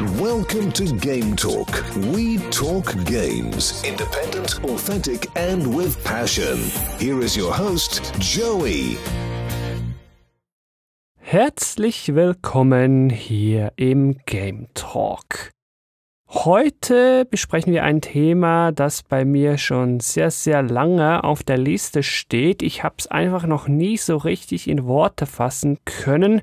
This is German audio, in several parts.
Welcome to Game Talk. We talk games. Independent, authentic, and with passion. Here is your host, Joey. Herzlich willkommen hier im Game Talk. Heute besprechen wir ein Thema, das bei mir schon sehr, sehr lange auf der Liste steht. Ich habe es einfach noch nie so richtig in Worte fassen können.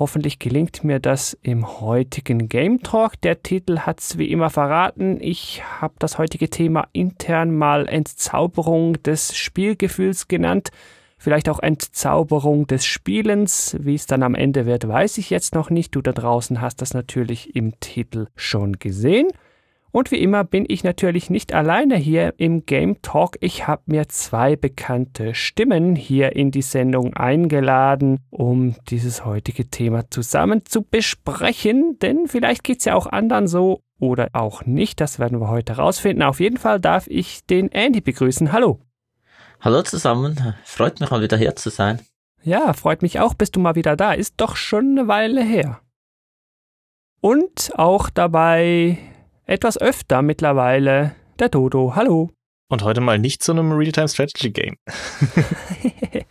Hoffentlich gelingt mir das im heutigen Game Talk. Der Titel hat es wie immer verraten. Ich habe das heutige Thema intern mal Entzauberung des Spielgefühls genannt. Vielleicht auch Entzauberung des Spielens. Wie es dann am Ende wird, weiß ich jetzt noch nicht. Du da draußen hast das natürlich im Titel schon gesehen. Und wie immer bin ich natürlich nicht alleine hier im Game Talk. Ich habe mir zwei bekannte Stimmen hier in die Sendung eingeladen, um dieses heutige Thema zusammen zu besprechen. Denn vielleicht geht es ja auch anderen so oder auch nicht. Das werden wir heute herausfinden. Auf jeden Fall darf ich den Andy begrüßen. Hallo. Hallo zusammen. Freut mich mal wieder hier zu sein. Ja, freut mich auch, bist du mal wieder da. Ist doch schon eine Weile her. Und auch dabei etwas öfter mittlerweile der Dodo. Hallo. Und heute mal nicht zu einem Real-Time Strategy Game.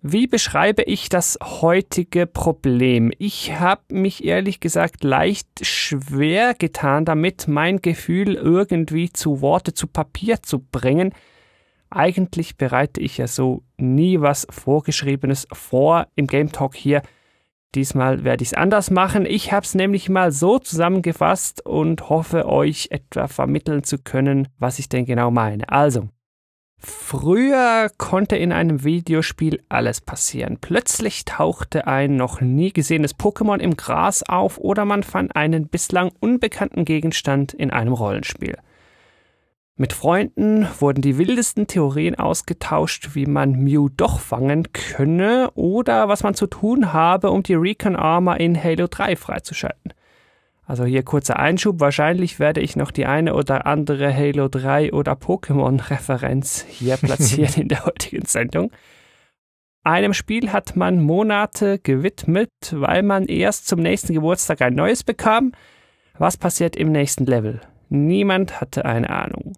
Wie beschreibe ich das heutige Problem? Ich habe mich ehrlich gesagt leicht schwer getan, damit mein Gefühl irgendwie zu Worte, zu Papier zu bringen. Eigentlich bereite ich ja so nie was Vorgeschriebenes vor im Game Talk hier. Diesmal werde ich es anders machen. Ich habe es nämlich mal so zusammengefasst und hoffe euch etwa vermitteln zu können, was ich denn genau meine. Also, früher konnte in einem Videospiel alles passieren. Plötzlich tauchte ein noch nie gesehenes Pokémon im Gras auf oder man fand einen bislang unbekannten Gegenstand in einem Rollenspiel. Mit Freunden wurden die wildesten Theorien ausgetauscht, wie man Mew doch fangen könne oder was man zu tun habe, um die Recon Armor in Halo 3 freizuschalten. Also hier kurzer Einschub, wahrscheinlich werde ich noch die eine oder andere Halo 3 oder Pokémon-Referenz hier platzieren in der heutigen Sendung. Einem Spiel hat man Monate gewidmet, weil man erst zum nächsten Geburtstag ein neues bekam. Was passiert im nächsten Level? Niemand hatte eine Ahnung.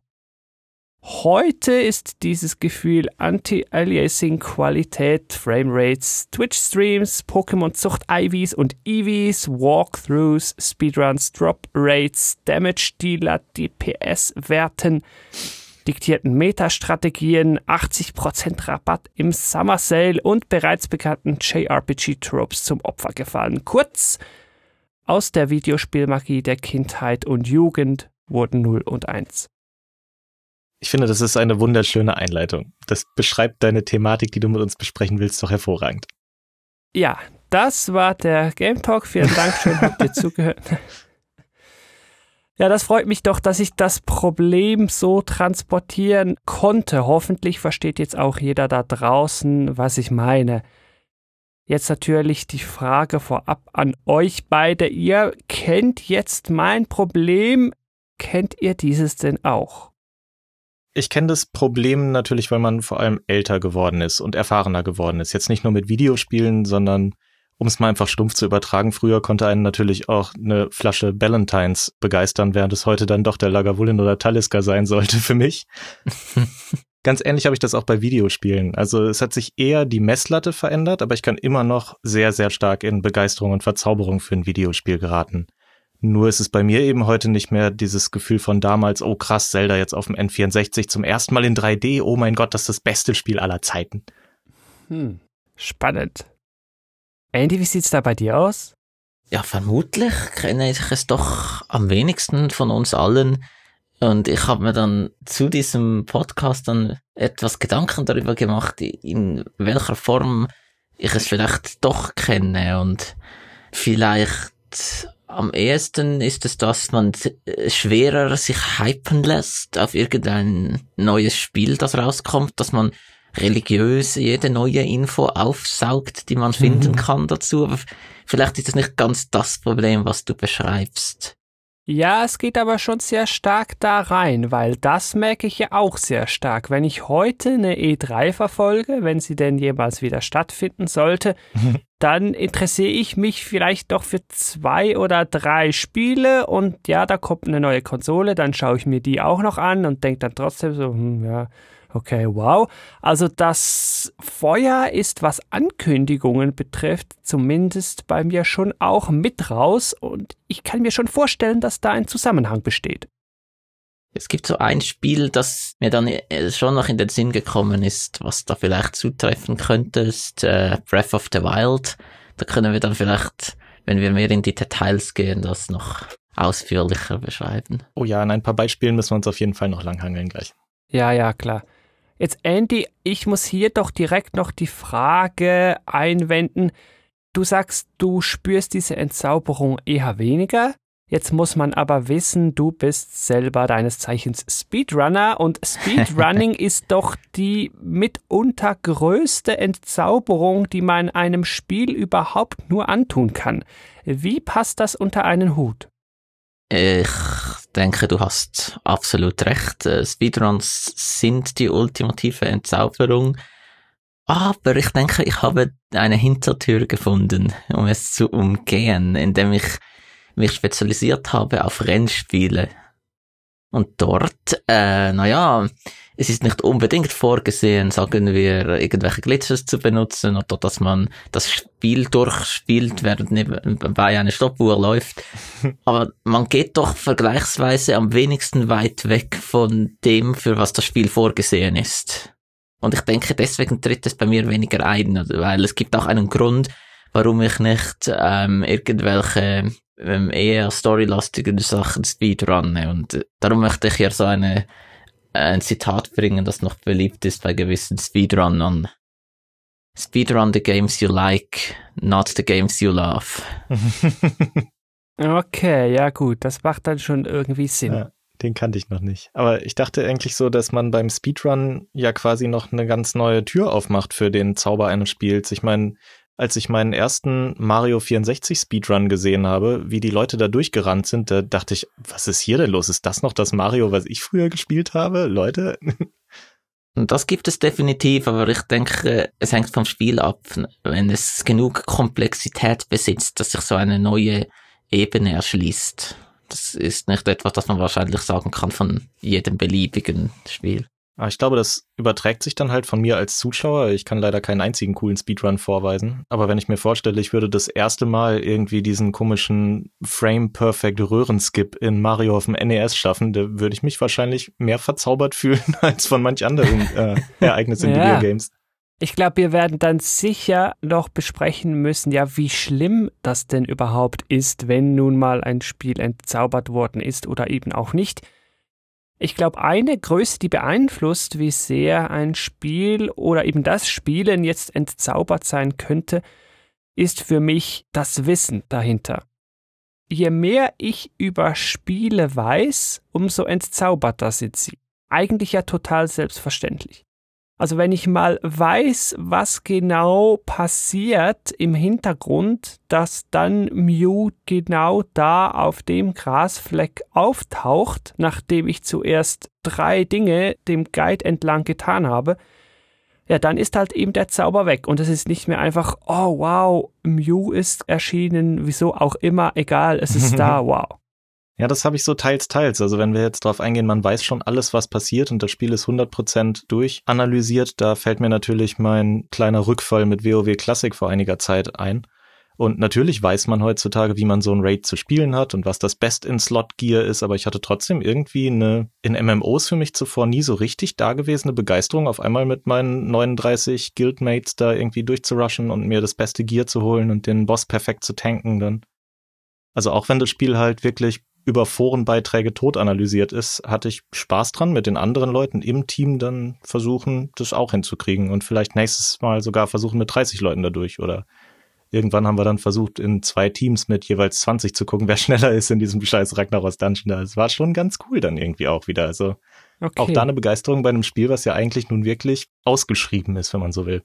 Heute ist dieses Gefühl Anti-Aliasing, Qualität, Framerates, Twitch-Streams, Pokémon-Zucht IVs und EVs, Walkthroughs, Speedruns, Drop-Rates, Damage-Dealer, DPS-Werten, diktierten Metastrategien, 80% Rabatt im Summer Sale und bereits bekannten JRPG-Tropes zum Opfer gefallen. Kurz, aus der Videospielmagie der Kindheit und Jugend wurden 0 und 1. Ich finde, das ist eine wunderschöne Einleitung. Das beschreibt deine Thematik, die du mit uns besprechen willst, doch hervorragend. Ja, das war der Game Talk. Vielen Dank, schön habt ihr zugehört. Ja, das freut mich doch, dass ich das Problem so transportieren konnte. Hoffentlich versteht jetzt auch jeder da draußen, was ich meine. Jetzt natürlich die Frage vorab an euch beide. Ihr kennt jetzt mein Problem. Kennt ihr dieses denn auch? Ich kenne das Problem natürlich, weil man vor allem älter geworden ist und erfahrener geworden ist. Jetzt nicht nur mit Videospielen, sondern um es mal einfach stumpf zu übertragen, früher konnte einen natürlich auch eine Flasche Ballantines begeistern, während es heute dann doch der Lagavulin oder Talisker sein sollte für mich. Ganz ähnlich habe ich das auch bei Videospielen. Also es hat sich eher die Messlatte verändert, aber ich kann immer noch sehr, sehr stark in Begeisterung und Verzauberung für ein Videospiel geraten. Nur ist es bei mir eben heute nicht mehr dieses Gefühl von damals, oh krass, Zelda jetzt auf dem N64 zum ersten Mal in 3D, oh mein Gott, das ist das beste Spiel aller Zeiten. Hm, spannend. Andy, wie sieht's da bei dir aus? Ja, vermutlich kenne ich es doch am wenigsten von uns allen. Und ich habe mir dann zu diesem Podcast dann etwas Gedanken darüber gemacht, in welcher Form ich es vielleicht doch kenne und vielleicht am ehesten ist es, dass man schwerer sich hypen lässt auf irgendein neues Spiel, das rauskommt, dass man religiös jede neue Info aufsaugt, die man mhm. finden kann dazu. Aber vielleicht ist das nicht ganz das Problem, was du beschreibst. Ja, es geht aber schon sehr stark da rein, weil das merke ich ja auch sehr stark. Wenn ich heute eine E3 verfolge, wenn sie denn jemals wieder stattfinden sollte, dann interessiere ich mich vielleicht doch für zwei oder drei Spiele und ja, da kommt eine neue Konsole, dann schaue ich mir die auch noch an und denke dann trotzdem so, hm, ja, Okay, wow. Also das Feuer ist, was Ankündigungen betrifft, zumindest bei mir schon auch mit raus und ich kann mir schon vorstellen, dass da ein Zusammenhang besteht. Es gibt so ein Spiel, das mir dann äh, schon noch in den Sinn gekommen ist, was da vielleicht zutreffen könnte, ist äh, Breath of the Wild. Da können wir dann vielleicht, wenn wir mehr in die Details gehen, das noch ausführlicher beschreiben. Oh ja, an ein paar Beispielen müssen wir uns auf jeden Fall noch langhangeln gleich. Ja, ja, klar. Jetzt, Andy, ich muss hier doch direkt noch die Frage einwenden. Du sagst, du spürst diese Entzauberung eher weniger. Jetzt muss man aber wissen, du bist selber deines Zeichens Speedrunner und Speedrunning ist doch die mitunter größte Entzauberung, die man einem Spiel überhaupt nur antun kann. Wie passt das unter einen Hut? Ich denke, du hast absolut recht. Äh, Speedruns sind die ultimative Entzauberung. Aber ich denke, ich habe eine Hintertür gefunden, um es zu umgehen, indem ich mich spezialisiert habe auf Rennspiele. Und dort, äh, naja, es ist nicht unbedingt vorgesehen, sagen wir, irgendwelche Glitches zu benutzen oder dass man das Spiel durchspielt, während nebenbei eine Stoppuhr läuft. Aber man geht doch vergleichsweise am wenigsten weit weg von dem, für was das Spiel vorgesehen ist. Und ich denke, deswegen tritt es bei mir weniger ein, weil es gibt auch einen Grund, warum ich nicht ähm, irgendwelche ähm, eher storylastigen Sachen speedrunne. Und darum möchte ich hier so eine ein Zitat bringen, das noch beliebt ist bei gewissen Speedrunnern. Speedrun the games you like, not the games you love. okay, ja gut, das macht dann schon irgendwie Sinn. Ja, den kannte ich noch nicht. Aber ich dachte eigentlich so, dass man beim Speedrun ja quasi noch eine ganz neue Tür aufmacht für den Zauber eines Spiels. Ich meine, als ich meinen ersten Mario 64 Speedrun gesehen habe, wie die Leute da durchgerannt sind, da dachte ich, was ist hier denn los? Ist das noch das Mario, was ich früher gespielt habe? Leute? Das gibt es definitiv, aber ich denke, es hängt vom Spiel ab. Wenn es genug Komplexität besitzt, dass sich so eine neue Ebene erschließt. Das ist nicht etwas, das man wahrscheinlich sagen kann von jedem beliebigen Spiel. Aber ich glaube, das überträgt sich dann halt von mir als Zuschauer. Ich kann leider keinen einzigen coolen Speedrun vorweisen. Aber wenn ich mir vorstelle, ich würde das erste Mal irgendwie diesen komischen Frame-Perfect Röhrenskip in Mario auf dem NES schaffen, da würde ich mich wahrscheinlich mehr verzaubert fühlen als von manch anderen äh, Ereignissen in ja. Videogames. Ich glaube, wir werden dann sicher noch besprechen müssen, ja, wie schlimm das denn überhaupt ist, wenn nun mal ein Spiel entzaubert worden ist oder eben auch nicht. Ich glaube, eine Größe, die beeinflusst, wie sehr ein Spiel oder eben das Spielen jetzt entzaubert sein könnte, ist für mich das Wissen dahinter. Je mehr ich über Spiele weiß, umso entzauberter sind sie. Eigentlich ja total selbstverständlich. Also wenn ich mal weiß, was genau passiert im Hintergrund, dass dann Mew genau da auf dem Grasfleck auftaucht, nachdem ich zuerst drei Dinge dem Guide entlang getan habe, ja, dann ist halt eben der Zauber weg und es ist nicht mehr einfach, oh wow, Mew ist erschienen, wieso auch immer, egal, es ist da, wow. Ja, das habe ich so teils, teils. Also wenn wir jetzt drauf eingehen, man weiß schon alles, was passiert und das Spiel ist 100% durchanalysiert, da fällt mir natürlich mein kleiner Rückfall mit WoW Classic vor einiger Zeit ein. Und natürlich weiß man heutzutage, wie man so ein Raid zu spielen hat und was das Best-in-Slot-Gear ist, aber ich hatte trotzdem irgendwie eine in MMOs für mich zuvor nie so richtig dagewesene Begeisterung, auf einmal mit meinen 39 Guildmates da irgendwie durchzurushen und mir das beste Gear zu holen und den Boss perfekt zu tanken dann. Also auch wenn das Spiel halt wirklich über Forenbeiträge tot analysiert ist, hatte ich Spaß dran, mit den anderen Leuten im Team dann versuchen, das auch hinzukriegen und vielleicht nächstes Mal sogar versuchen mit 30 Leuten dadurch oder irgendwann haben wir dann versucht, in zwei Teams mit jeweils 20 zu gucken, wer schneller ist in diesem scheiß Ragnaros Dungeon da. Es war schon ganz cool dann irgendwie auch wieder. Also okay. auch da eine Begeisterung bei einem Spiel, was ja eigentlich nun wirklich ausgeschrieben ist, wenn man so will.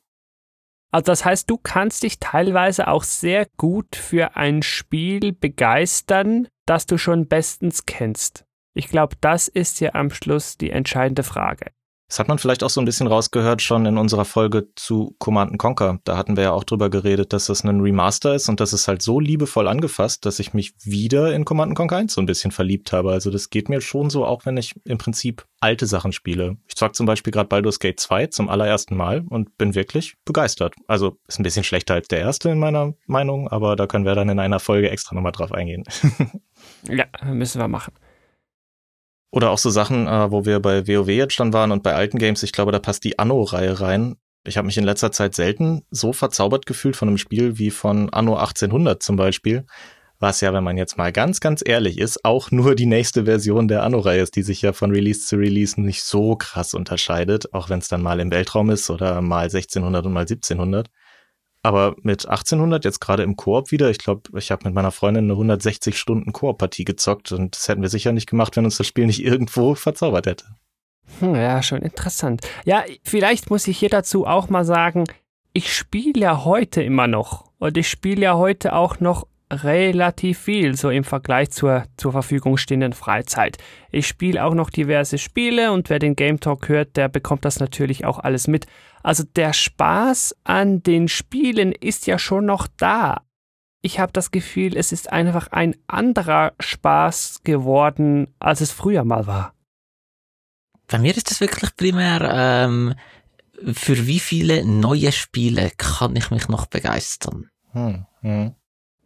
Also das heißt, du kannst dich teilweise auch sehr gut für ein Spiel begeistern, das du schon bestens kennst. Ich glaube, das ist ja am Schluss die entscheidende Frage. Das hat man vielleicht auch so ein bisschen rausgehört schon in unserer Folge zu Command Conquer. Da hatten wir ja auch drüber geredet, dass das ein Remaster ist und das ist halt so liebevoll angefasst, dass ich mich wieder in Command Conquer 1 so ein bisschen verliebt habe. Also das geht mir schon so, auch wenn ich im Prinzip alte Sachen spiele. Ich zock zum Beispiel gerade Baldur's Gate 2 zum allerersten Mal und bin wirklich begeistert. Also ist ein bisschen schlechter als der erste in meiner Meinung, aber da können wir dann in einer Folge extra nochmal drauf eingehen. ja, müssen wir machen. Oder auch so Sachen, äh, wo wir bei WoW jetzt schon waren und bei alten Games, ich glaube, da passt die Anno-Reihe rein. Ich habe mich in letzter Zeit selten so verzaubert gefühlt von einem Spiel wie von Anno 1800 zum Beispiel. Was ja, wenn man jetzt mal ganz, ganz ehrlich ist, auch nur die nächste Version der Anno-Reihe ist, die sich ja von Release zu Release nicht so krass unterscheidet, auch wenn es dann mal im Weltraum ist oder mal 1600 und mal 1700. Aber mit 1800 jetzt gerade im Koop wieder, ich glaube, ich habe mit meiner Freundin eine 160 Stunden Koop-Partie gezockt und das hätten wir sicher nicht gemacht, wenn uns das Spiel nicht irgendwo verzaubert hätte. Hm, ja, schon interessant. Ja, vielleicht muss ich hier dazu auch mal sagen, ich spiele ja heute immer noch und ich spiele ja heute auch noch relativ viel, so im Vergleich zur zur Verfügung stehenden Freizeit. Ich spiele auch noch diverse Spiele und wer den Game Talk hört, der bekommt das natürlich auch alles mit. Also der Spaß an den Spielen ist ja schon noch da. Ich habe das Gefühl, es ist einfach ein anderer Spaß geworden, als es früher mal war. Bei mir ist das wirklich primär, ähm, für wie viele neue Spiele kann ich mich noch begeistern? Hm, hm.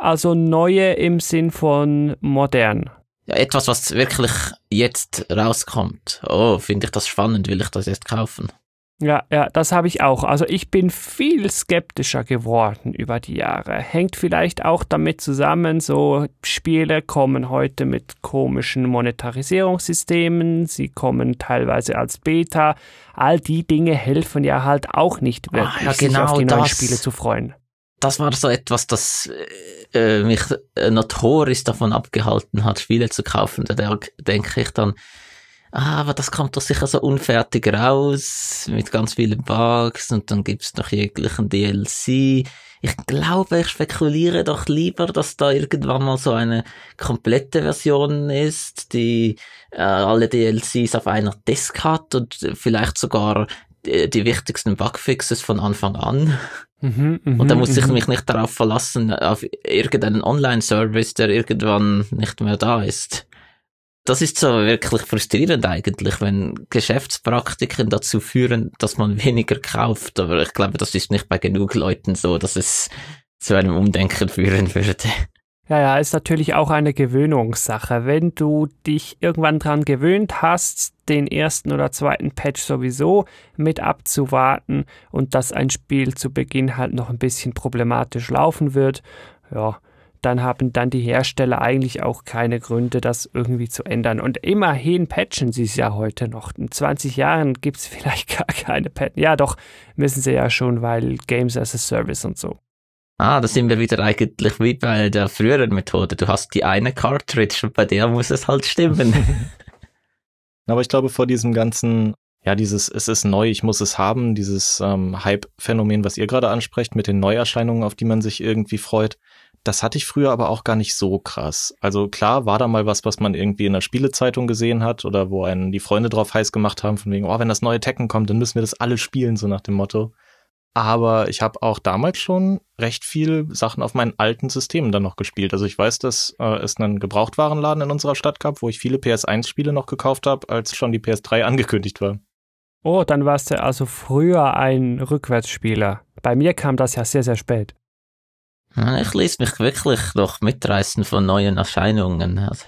Also neue im Sinn von modern. Ja, etwas, was wirklich jetzt rauskommt. Oh, finde ich das spannend, will ich das jetzt kaufen? Ja, ja, das habe ich auch. Also ich bin viel skeptischer geworden über die Jahre. Hängt vielleicht auch damit zusammen, so Spiele kommen heute mit komischen Monetarisierungssystemen, sie kommen teilweise als Beta. All die Dinge helfen ja halt auch nicht wirklich, ah, ja, genau sich auf die neuen Spiele zu freuen. Das war so etwas, das äh, mich äh, notorisch davon abgehalten hat, Spiele zu kaufen. Da denke ich dann, ah, aber das kommt doch sicher so unfertig raus, mit ganz vielen Bugs und dann gibt's noch jeglichen DLC. Ich glaube, ich spekuliere doch lieber, dass da irgendwann mal so eine komplette Version ist, die äh, alle DLCs auf einer Disk hat und vielleicht sogar die, wichtigsten Bugfixes von Anfang an. Mhm, mh, und da muss ich mhm. mich nicht darauf verlassen, auf irgendeinen Online-Service, der irgendwann nicht mehr da ist das ist so wirklich frustrierend eigentlich, wenn Geschäftspraktiken dazu führen, dass man weniger kauft. Aber ich glaube, das ist nicht bei genug Leuten so, dass es zu einem Umdenken führen würde. Ja, ja, ist natürlich auch eine Gewöhnungssache. Wenn du dich irgendwann dran gewöhnt hast, den ersten oder zweiten Patch sowieso mit abzuwarten und dass ein Spiel zu Beginn halt noch ein bisschen problematisch laufen wird, ja, dann haben dann die Hersteller eigentlich auch keine Gründe, das irgendwie zu ändern. Und immerhin patchen sie es ja heute noch. In 20 Jahren gibt es vielleicht gar keine Patchen. Ja, doch, müssen sie ja schon, weil Games as a Service und so. Ah, da sind wir wieder eigentlich wie bei der früheren Methode. Du hast die eine Cartridge und bei der muss es halt stimmen. Aber ich glaube, vor diesem ganzen, ja, dieses, es ist neu, ich muss es haben, dieses ähm, Hype-Phänomen, was ihr gerade ansprecht, mit den Neuerscheinungen, auf die man sich irgendwie freut, das hatte ich früher aber auch gar nicht so krass. Also klar war da mal was, was man irgendwie in der Spielezeitung gesehen hat oder wo einen die Freunde drauf heiß gemacht haben, von wegen, oh, wenn das neue Tekken kommt, dann müssen wir das alle spielen, so nach dem Motto. Aber ich habe auch damals schon recht viel Sachen auf meinen alten Systemen dann noch gespielt. Also ich weiß, dass äh, es einen Gebrauchtwarenladen in unserer Stadt gab, wo ich viele PS1-Spiele noch gekauft habe, als schon die PS3 angekündigt war. Oh, dann warst du also früher ein Rückwärtsspieler. Bei mir kam das ja sehr, sehr spät. Ich lese mich wirklich noch mitreißen von neuen Erscheinungen. Also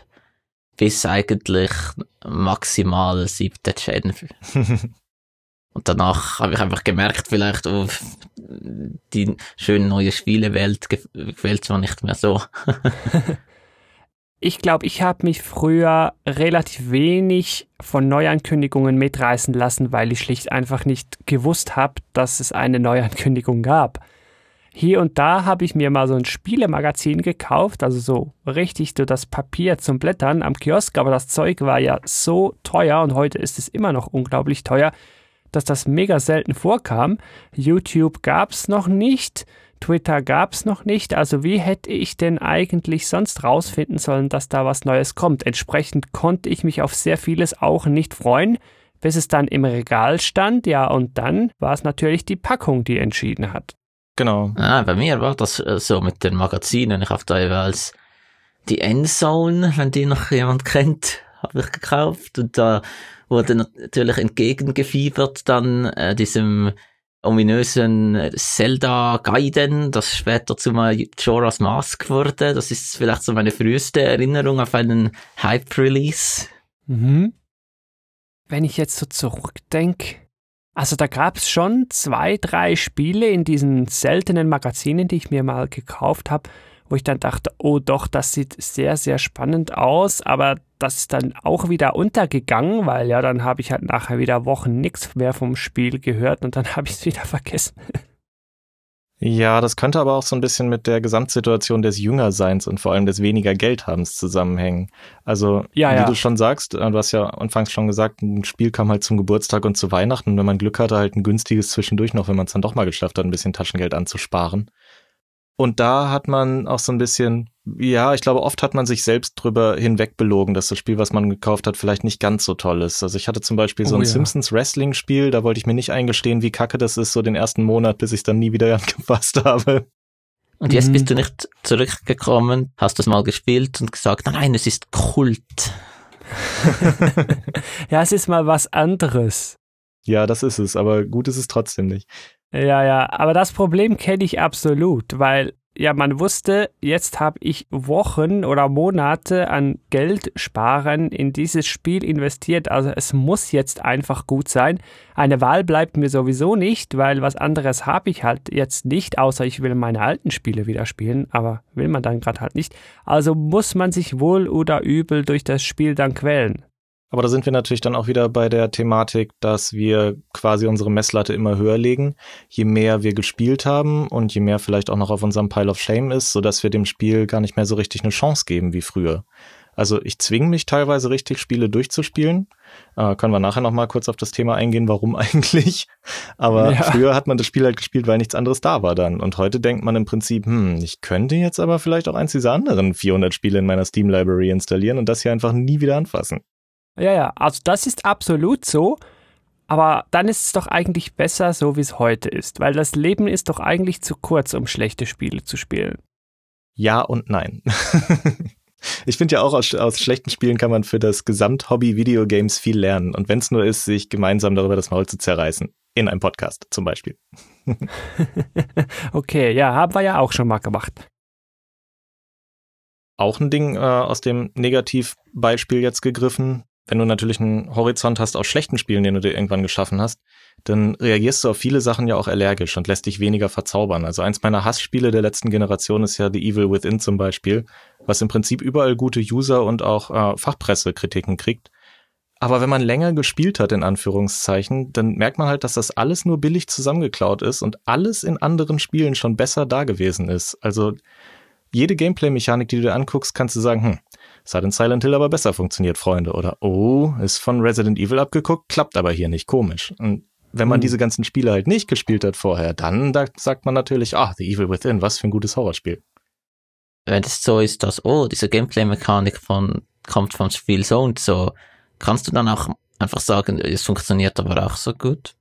bis eigentlich maximal siebte Gen. Und danach habe ich einfach gemerkt, vielleicht oh, die schöne neue Spielewelt gefällt mir nicht mehr so. ich glaube, ich habe mich früher relativ wenig von Neuankündigungen mitreißen lassen, weil ich schlicht einfach nicht gewusst habe, dass es eine Neuankündigung gab hier und da habe ich mir mal so ein Spielemagazin gekauft, also so richtig so das Papier zum Blättern am Kiosk, aber das Zeug war ja so teuer und heute ist es immer noch unglaublich teuer, dass das mega selten vorkam. YouTube gab es noch nicht. Twitter gab es noch nicht, also wie hätte ich denn eigentlich sonst rausfinden sollen, dass da was Neues kommt? Entsprechend konnte ich mich auf sehr vieles auch nicht freuen, bis es dann im Regal stand, ja, und dann war es natürlich die Packung, die entschieden hat. Genau. Ah, bei mir war das äh, so mit den Magazinen. Ich habe da jeweils die Endzone, wenn die noch jemand kennt, habe ich gekauft und da wurde natürlich entgegengefiebert dann äh, diesem ominösen Zelda Gaiden, das später zu Majora's Mask wurde. Das ist vielleicht so meine früheste Erinnerung auf einen Hype-Release. Mhm. Wenn ich jetzt so zurückdenke, also da gab es schon zwei, drei Spiele in diesen seltenen Magazinen, die ich mir mal gekauft habe, wo ich dann dachte, oh doch, das sieht sehr, sehr spannend aus, aber das ist dann auch wieder untergegangen, weil ja, dann habe ich halt nachher wieder Wochen nichts mehr vom Spiel gehört und dann habe ich es wieder vergessen. Ja, das könnte aber auch so ein bisschen mit der Gesamtsituation des Jüngerseins und vor allem des weniger Geldhabens zusammenhängen. Also, ja, wie ja. du schon sagst, äh, du hast ja anfangs schon gesagt, ein Spiel kam halt zum Geburtstag und zu Weihnachten. Und wenn man Glück hatte, halt ein günstiges zwischendurch noch, wenn man es dann doch mal geschafft hat, ein bisschen Taschengeld anzusparen. Und da hat man auch so ein bisschen, ja, ich glaube, oft hat man sich selbst drüber hinweg belogen, dass das Spiel, was man gekauft hat, vielleicht nicht ganz so toll ist. Also ich hatte zum Beispiel so Oh ein ja. Simpsons Wrestling Spiel, da wollte ich mir nicht eingestehen, wie kacke das ist, so den ersten Monat, bis ich es dann nie wieder angefasst habe. Und jetzt Mhm. bist du nicht zurückgekommen, hast das mal gespielt und gesagt, nein, nein, es ist Kult. Ja, es ist mal was anderes. Ja, das ist es, aber gut ist es trotzdem nicht. Ja, ja, aber das Problem kenne ich absolut, weil ja, man wusste, jetzt habe ich Wochen oder Monate an Geld sparen in dieses Spiel investiert, also es muss jetzt einfach gut sein. Eine Wahl bleibt mir sowieso nicht, weil was anderes habe ich halt jetzt nicht, außer ich will meine alten Spiele wieder spielen, aber will man dann gerade halt nicht. Also muss man sich wohl oder übel durch das Spiel dann quälen. Aber da sind wir natürlich dann auch wieder bei der Thematik, dass wir quasi unsere Messlatte immer höher legen, je mehr wir gespielt haben und je mehr vielleicht auch noch auf unserem Pile of Shame ist, sodass wir dem Spiel gar nicht mehr so richtig eine Chance geben wie früher. Also ich zwinge mich teilweise richtig, Spiele durchzuspielen. Äh, können wir nachher noch mal kurz auf das Thema eingehen, warum eigentlich. Aber Ja. früher hat man das Spiel halt gespielt, weil nichts anderes da war dann. Und heute denkt man im Prinzip, hm, ich könnte jetzt aber vielleicht auch eins dieser anderen 400 Spiele in meiner Steam Library installieren und das hier einfach nie wieder anfassen. Ja, ja, also das ist absolut so. Aber dann ist es doch eigentlich besser, so wie es heute ist, weil das Leben ist doch eigentlich zu kurz, um schlechte Spiele zu spielen. Ja und nein. ich finde ja auch aus, aus schlechten Spielen kann man für das Gesamthobby Videogames viel lernen. Und wenn es nur ist, sich gemeinsam darüber das Maul zu zerreißen. In einem Podcast zum Beispiel. okay, ja, haben wir ja auch schon mal gemacht. Auch ein Ding äh, aus dem Negativbeispiel jetzt gegriffen. Wenn du natürlich einen Horizont hast aus schlechten Spielen, den du dir irgendwann geschaffen hast, dann reagierst du auf viele Sachen ja auch allergisch und lässt dich weniger verzaubern. Also eins meiner Hassspiele der letzten Generation ist ja The Evil Within zum Beispiel, was im Prinzip überall gute User und auch äh, Fachpressekritiken kriegt. Aber wenn man länger gespielt hat, in Anführungszeichen, dann merkt man halt, dass das alles nur billig zusammengeklaut ist und alles in anderen Spielen schon besser da gewesen ist. Also jede Gameplay-Mechanik, die du dir anguckst, kannst du sagen, hm, es hat in Silent Hill aber besser funktioniert, Freunde. Oder, oh, ist von Resident Evil abgeguckt, klappt aber hier nicht, komisch. Und wenn man Hm. diese ganzen Spiele halt nicht gespielt hat vorher, dann da sagt man natürlich, ah, The Evil Within, was für ein gutes Horrorspiel. Wenn es so ist, dass, oh, diese Gameplay-Mechanik von, kommt vom Spiel so und so, kannst du dann auch einfach sagen, es funktioniert aber auch so gut.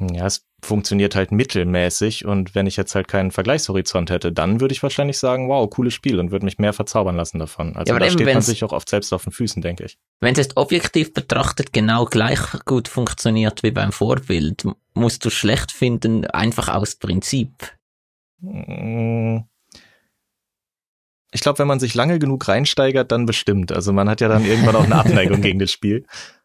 Ja, es funktioniert halt mittelmäßig und wenn ich jetzt halt keinen Vergleichshorizont hätte, dann würde ich wahrscheinlich sagen, wow, cooles Spiel und würde mich mehr verzaubern lassen davon. Also Ja, aber da steht man sich auch oft selbst auf den Füßen, denke ich. Wenn es jetzt objektiv betrachtet genau gleich gut funktioniert wie beim Vorbild, musst du schlecht finden, einfach aus Prinzip. Mm. Ich glaube, wenn man sich lange genug reinsteigert, dann bestimmt. Also man hat ja dann irgendwann auch eine Abneigung gegen das Spiel.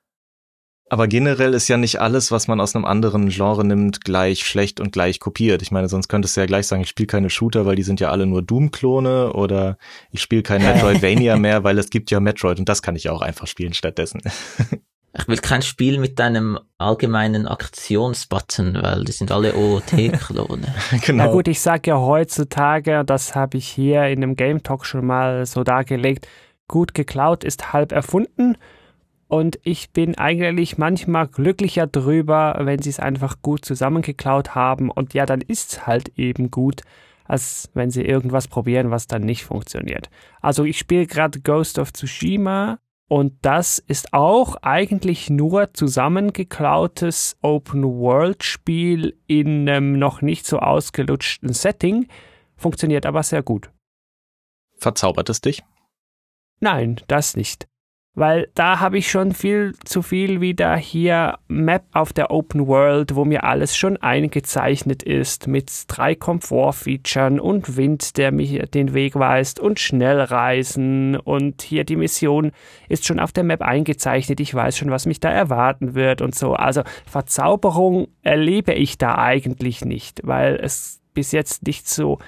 Aber generell ist ja nicht alles, was man aus einem anderen Genre nimmt, gleich schlecht und gleich kopiert. Ich meine, sonst könntest du ja gleich sagen, ich spiele keine Shooter, weil die sind ja alle nur Doom-Klone oder ich spiele kein Metroidvania mehr, weil es gibt ja Metroid und das kann ich auch einfach spielen stattdessen. Ich will kein Spiel mit einem allgemeinen Aktionsbutton, weil die sind alle OOT-Klone. genau. Na gut, ich sage ja heutzutage, das habe ich hier in dem Game Talk schon mal so dargelegt, gut geklaut ist halb erfunden. Und ich bin eigentlich manchmal glücklicher drüber, wenn sie es einfach gut zusammengeklaut haben und ja, dann ist es halt eben gut, als wenn sie irgendwas probieren, was dann nicht funktioniert. Also ich spiele gerade Ghost of Tsushima und das ist auch eigentlich nur zusammengeklautes Open-World-Spiel in einem noch nicht so ausgelutschten Setting, funktioniert aber sehr gut. Verzaubert es dich? Nein, das nicht weil da habe ich schon viel zu viel wieder hier Map auf der Open World, wo mir alles schon eingezeichnet ist mit drei Komfortfeatures und Wind, der mir den Weg weist und Schnellreisen und hier die Mission ist schon auf der Map eingezeichnet. Ich weiß schon, was mich da erwarten wird und so. Also Verzauberung erlebe ich da eigentlich nicht, weil es bis jetzt nicht so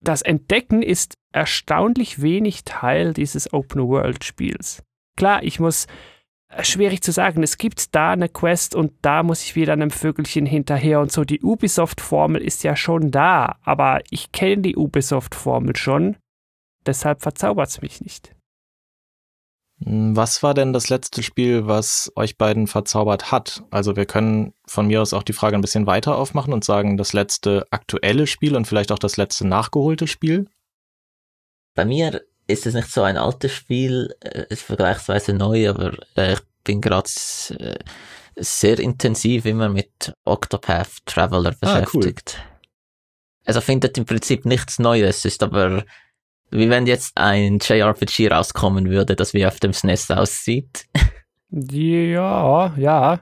das Entdecken ist erstaunlich wenig Teil dieses Open-World-Spiels. Klar, ich muss, äh, schwierig zu sagen, es gibt da eine Quest und da muss ich wieder einem Vögelchen hinterher und so. Die Ubisoft-Formel ist ja schon da, aber ich kenne die Ubisoft-Formel schon, deshalb verzaubert es mich nicht. Hm, was war denn das letzte Spiel, was euch beiden verzaubert hat? Also wir können von mir aus auch die Frage ein bisschen weiter aufmachen und sagen, das letzte aktuelle Spiel und vielleicht auch das letzte nachgeholte Spiel? Bei mir ist es nicht so ein altes Spiel, äh, ist vergleichsweise neu, aber äh, ich bin gerade äh, sehr intensiv immer mit Octopath Traveler beschäftigt. Ah, cool. Also findet im Prinzip nichts Neues, ist aber wie wenn jetzt ein JRPG rauskommen würde, das wie auf dem SNES e aussieht. Ja, ja.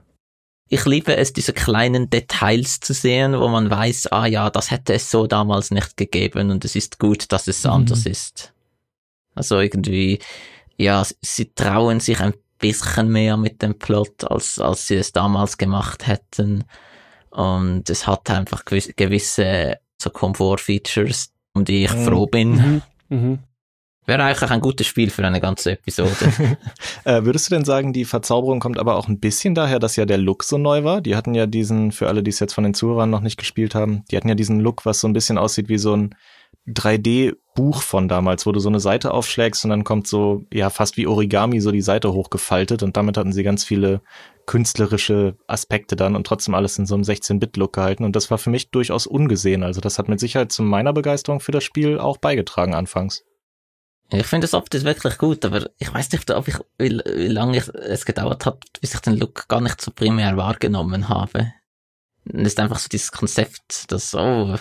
Ich liebe es, diese kleinen Details zu sehen, wo man weiß, ah ja, das hätte es so damals nicht gegeben und es ist gut, dass es mhm. anders ist. Also irgendwie, ja, sie trauen sich ein bisschen mehr mit dem Plot, als, als sie es damals gemacht hätten. Und es hat einfach gewisse so Komfortfeatures, um die ich mhm. froh bin. Mhm. Wäre eigentlich ein gutes Spiel für eine ganze Episode. äh, würdest du denn sagen, die Verzauberung kommt aber auch ein bisschen daher, dass ja der Look so neu war? Die hatten ja diesen, für alle, die es jetzt von den Zuhörern noch nicht gespielt haben, die hatten ja diesen Look, was so ein bisschen aussieht wie so ein 3D-Buch von damals, wo du so eine Seite aufschlägst und dann kommt so, ja, fast wie Origami so die Seite hochgefaltet und damit hatten sie ganz viele künstlerische Aspekte dann und trotzdem alles in so einem 16-Bit-Look gehalten. Und das war für mich durchaus ungesehen. Also das hat mit Sicherheit zu meiner Begeisterung für das Spiel auch beigetragen anfangs. Ich finde das optisch wirklich gut, aber ich weiß nicht, ob ich, wie, wie lange ich, es gedauert hat, bis ich den Look gar nicht so primär wahrgenommen habe. Es ist einfach so dieses Konzept, dass, oh,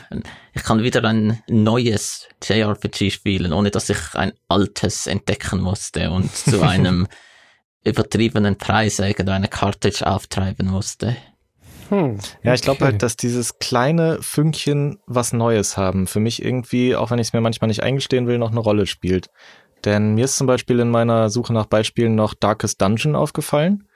ich kann wieder ein neues JRPG spielen, ohne dass ich ein altes entdecken musste und zu einem übertriebenen Preis irgendeine Cartridge auftreiben musste. Hm, ja, ich glaube halt, dass dieses kleine Fünkchen was Neues haben für mich irgendwie, auch wenn ich es mir manchmal nicht eingestehen will, noch eine Rolle spielt. Denn mir ist zum Beispiel in meiner Suche nach Beispielen noch Darkest Dungeon aufgefallen.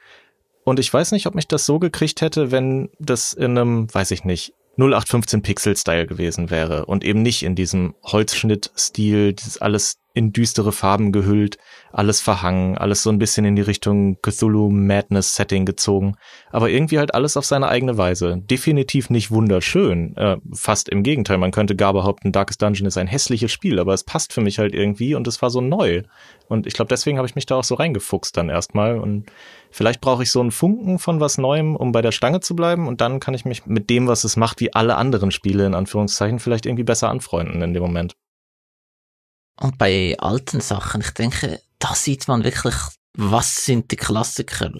Und ich weiß nicht, ob mich das so gekriegt hätte, wenn das in einem, weiß ich nicht, 0815 Pixel Style gewesen wäre und eben nicht in diesem Holzschnitt-Stil, dieses alles in düstere Farben gehüllt, alles verhangen, alles so ein bisschen in die Richtung Cthulhu Madness Setting gezogen, aber irgendwie halt alles auf seine eigene Weise. Definitiv nicht wunderschön, äh, fast im Gegenteil. Man könnte gar behaupten, Darkest Dungeon ist ein hässliches Spiel, aber es passt für mich halt irgendwie und es war so neu. Und ich glaube, deswegen habe ich mich da auch so reingefuchst dann erstmal und vielleicht brauche ich so einen Funken von was Neuem, um bei der Stange zu bleiben und dann kann ich mich mit dem, was es macht, wie alle anderen Spiele in Anführungszeichen vielleicht irgendwie besser anfreunden in dem Moment. Und bei alten Sachen, ich denke, da sieht man wirklich, was sind die Klassiker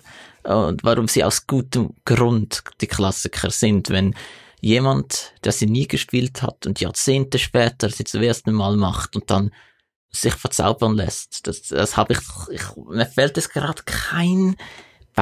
und warum sie aus gutem Grund die Klassiker sind. Wenn jemand, der sie nie gespielt hat und Jahrzehnte später sie zum ersten Mal macht und dann sich verzaubern lässt, das, das habe ich, ich, mir fällt es gerade kein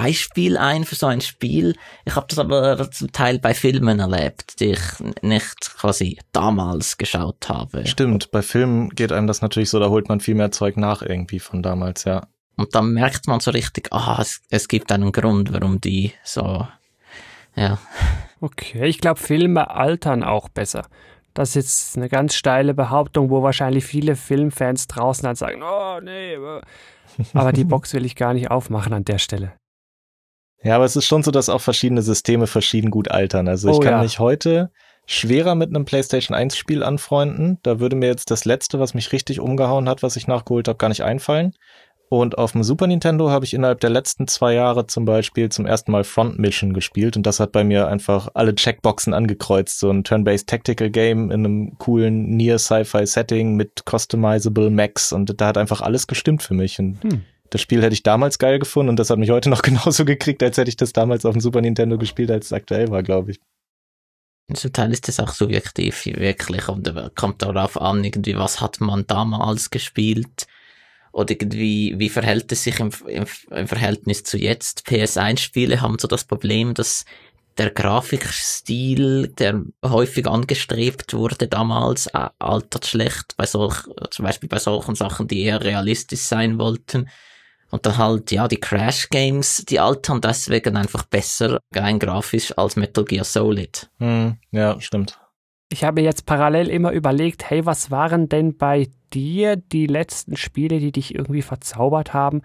Beispiel ein für so ein Spiel. Ich habe das aber zum Teil bei Filmen erlebt, die ich nicht quasi damals geschaut habe. Stimmt, bei Filmen geht einem das natürlich so, da holt man viel mehr Zeug nach irgendwie von damals, ja. Und dann merkt man so richtig, ah, es, es gibt einen Grund, warum die so, ja. Okay, ich glaube, Filme altern auch besser. Das ist jetzt eine ganz steile Behauptung, wo wahrscheinlich viele Filmfans draußen dann sagen, oh nee, aber die Box will ich gar nicht aufmachen an der Stelle. Ja, aber es ist schon so, dass auch verschiedene Systeme verschieden gut altern. Also ich oh, kann ja. mich heute schwerer mit einem PlayStation 1 Spiel anfreunden. Da würde mir jetzt das letzte, was mich richtig umgehauen hat, was ich nachgeholt habe, gar nicht einfallen. Und auf dem Super Nintendo habe ich innerhalb der letzten zwei Jahre zum Beispiel zum ersten Mal Front Mission gespielt und das hat bei mir einfach alle Checkboxen angekreuzt. So ein Turn-Based Tactical Game in einem coolen Near Sci-Fi Setting mit customizable Max und da hat einfach alles gestimmt für mich. Und hm. Das Spiel hätte ich damals geil gefunden und das hat mich heute noch genauso gekriegt, als hätte ich das damals auf dem Super Nintendo gespielt, als es aktuell war, glaube ich. Zum Teil ist das auch subjektiv, wirklich, und kommt darauf an, irgendwie, was hat man damals gespielt, oder irgendwie, wie verhält es sich im, im, im Verhältnis zu jetzt? PS1-Spiele haben so das Problem, dass der Grafikstil, der häufig angestrebt wurde damals, äh, altert schlecht, bei solch, zum Beispiel bei solchen Sachen, die eher realistisch sein wollten. Und dann halt, ja, die Crash Games, die altern deswegen einfach besser rein grafisch als Metal Gear Solid. Hm, ja, stimmt. Ich habe jetzt parallel immer überlegt, hey, was waren denn bei dir die letzten Spiele, die dich irgendwie verzaubert haben?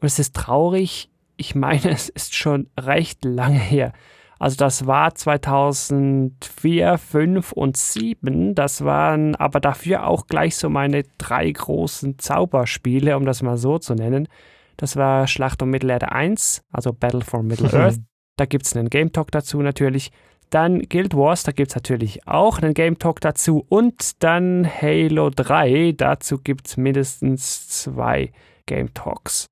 Und es ist traurig, ich meine, es ist schon recht lange her. Also das war 2004, 5 und 7. Das waren aber dafür auch gleich so meine drei großen Zauberspiele, um das mal so zu nennen. Das war Schlacht um Mittelerde 1, also Battle for Middle-earth. da gibt es einen Game Talk dazu natürlich. Dann Guild Wars, da gibt es natürlich auch einen Game Talk dazu. Und dann Halo 3, dazu gibt es mindestens zwei Game Talks.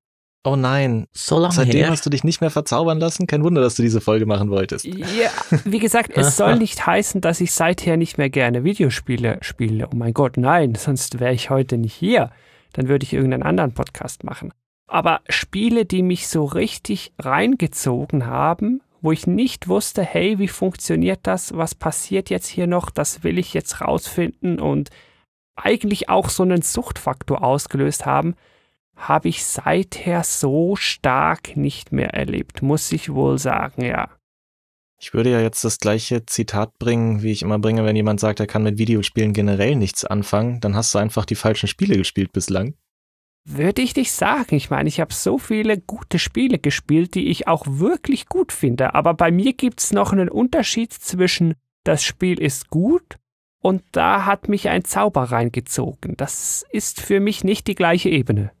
Oh nein, so lange Seitdem her. hast du dich nicht mehr verzaubern lassen. Kein Wunder, dass du diese Folge machen wolltest. Ja, wie gesagt, es soll nicht heißen, dass ich seither nicht mehr gerne Videospiele spiele. Oh mein Gott, nein, sonst wäre ich heute nicht hier. Dann würde ich irgendeinen anderen Podcast machen. Aber Spiele, die mich so richtig reingezogen haben, wo ich nicht wusste, hey, wie funktioniert das? Was passiert jetzt hier noch? Das will ich jetzt rausfinden und eigentlich auch so einen Suchtfaktor ausgelöst haben, habe ich seither so stark nicht mehr erlebt, muss ich wohl sagen, ja. Ich würde ja jetzt das gleiche Zitat bringen, wie ich immer bringe, wenn jemand sagt, er kann mit Videospielen generell nichts anfangen, dann hast du einfach die falschen Spiele gespielt bislang. Würde ich nicht sagen. Ich meine, ich habe so viele gute Spiele gespielt, die ich auch wirklich gut finde. Aber bei mir gibt es noch einen Unterschied zwischen das Spiel ist gut und da hat mich ein Zauber reingezogen. Das ist für mich nicht die gleiche Ebene.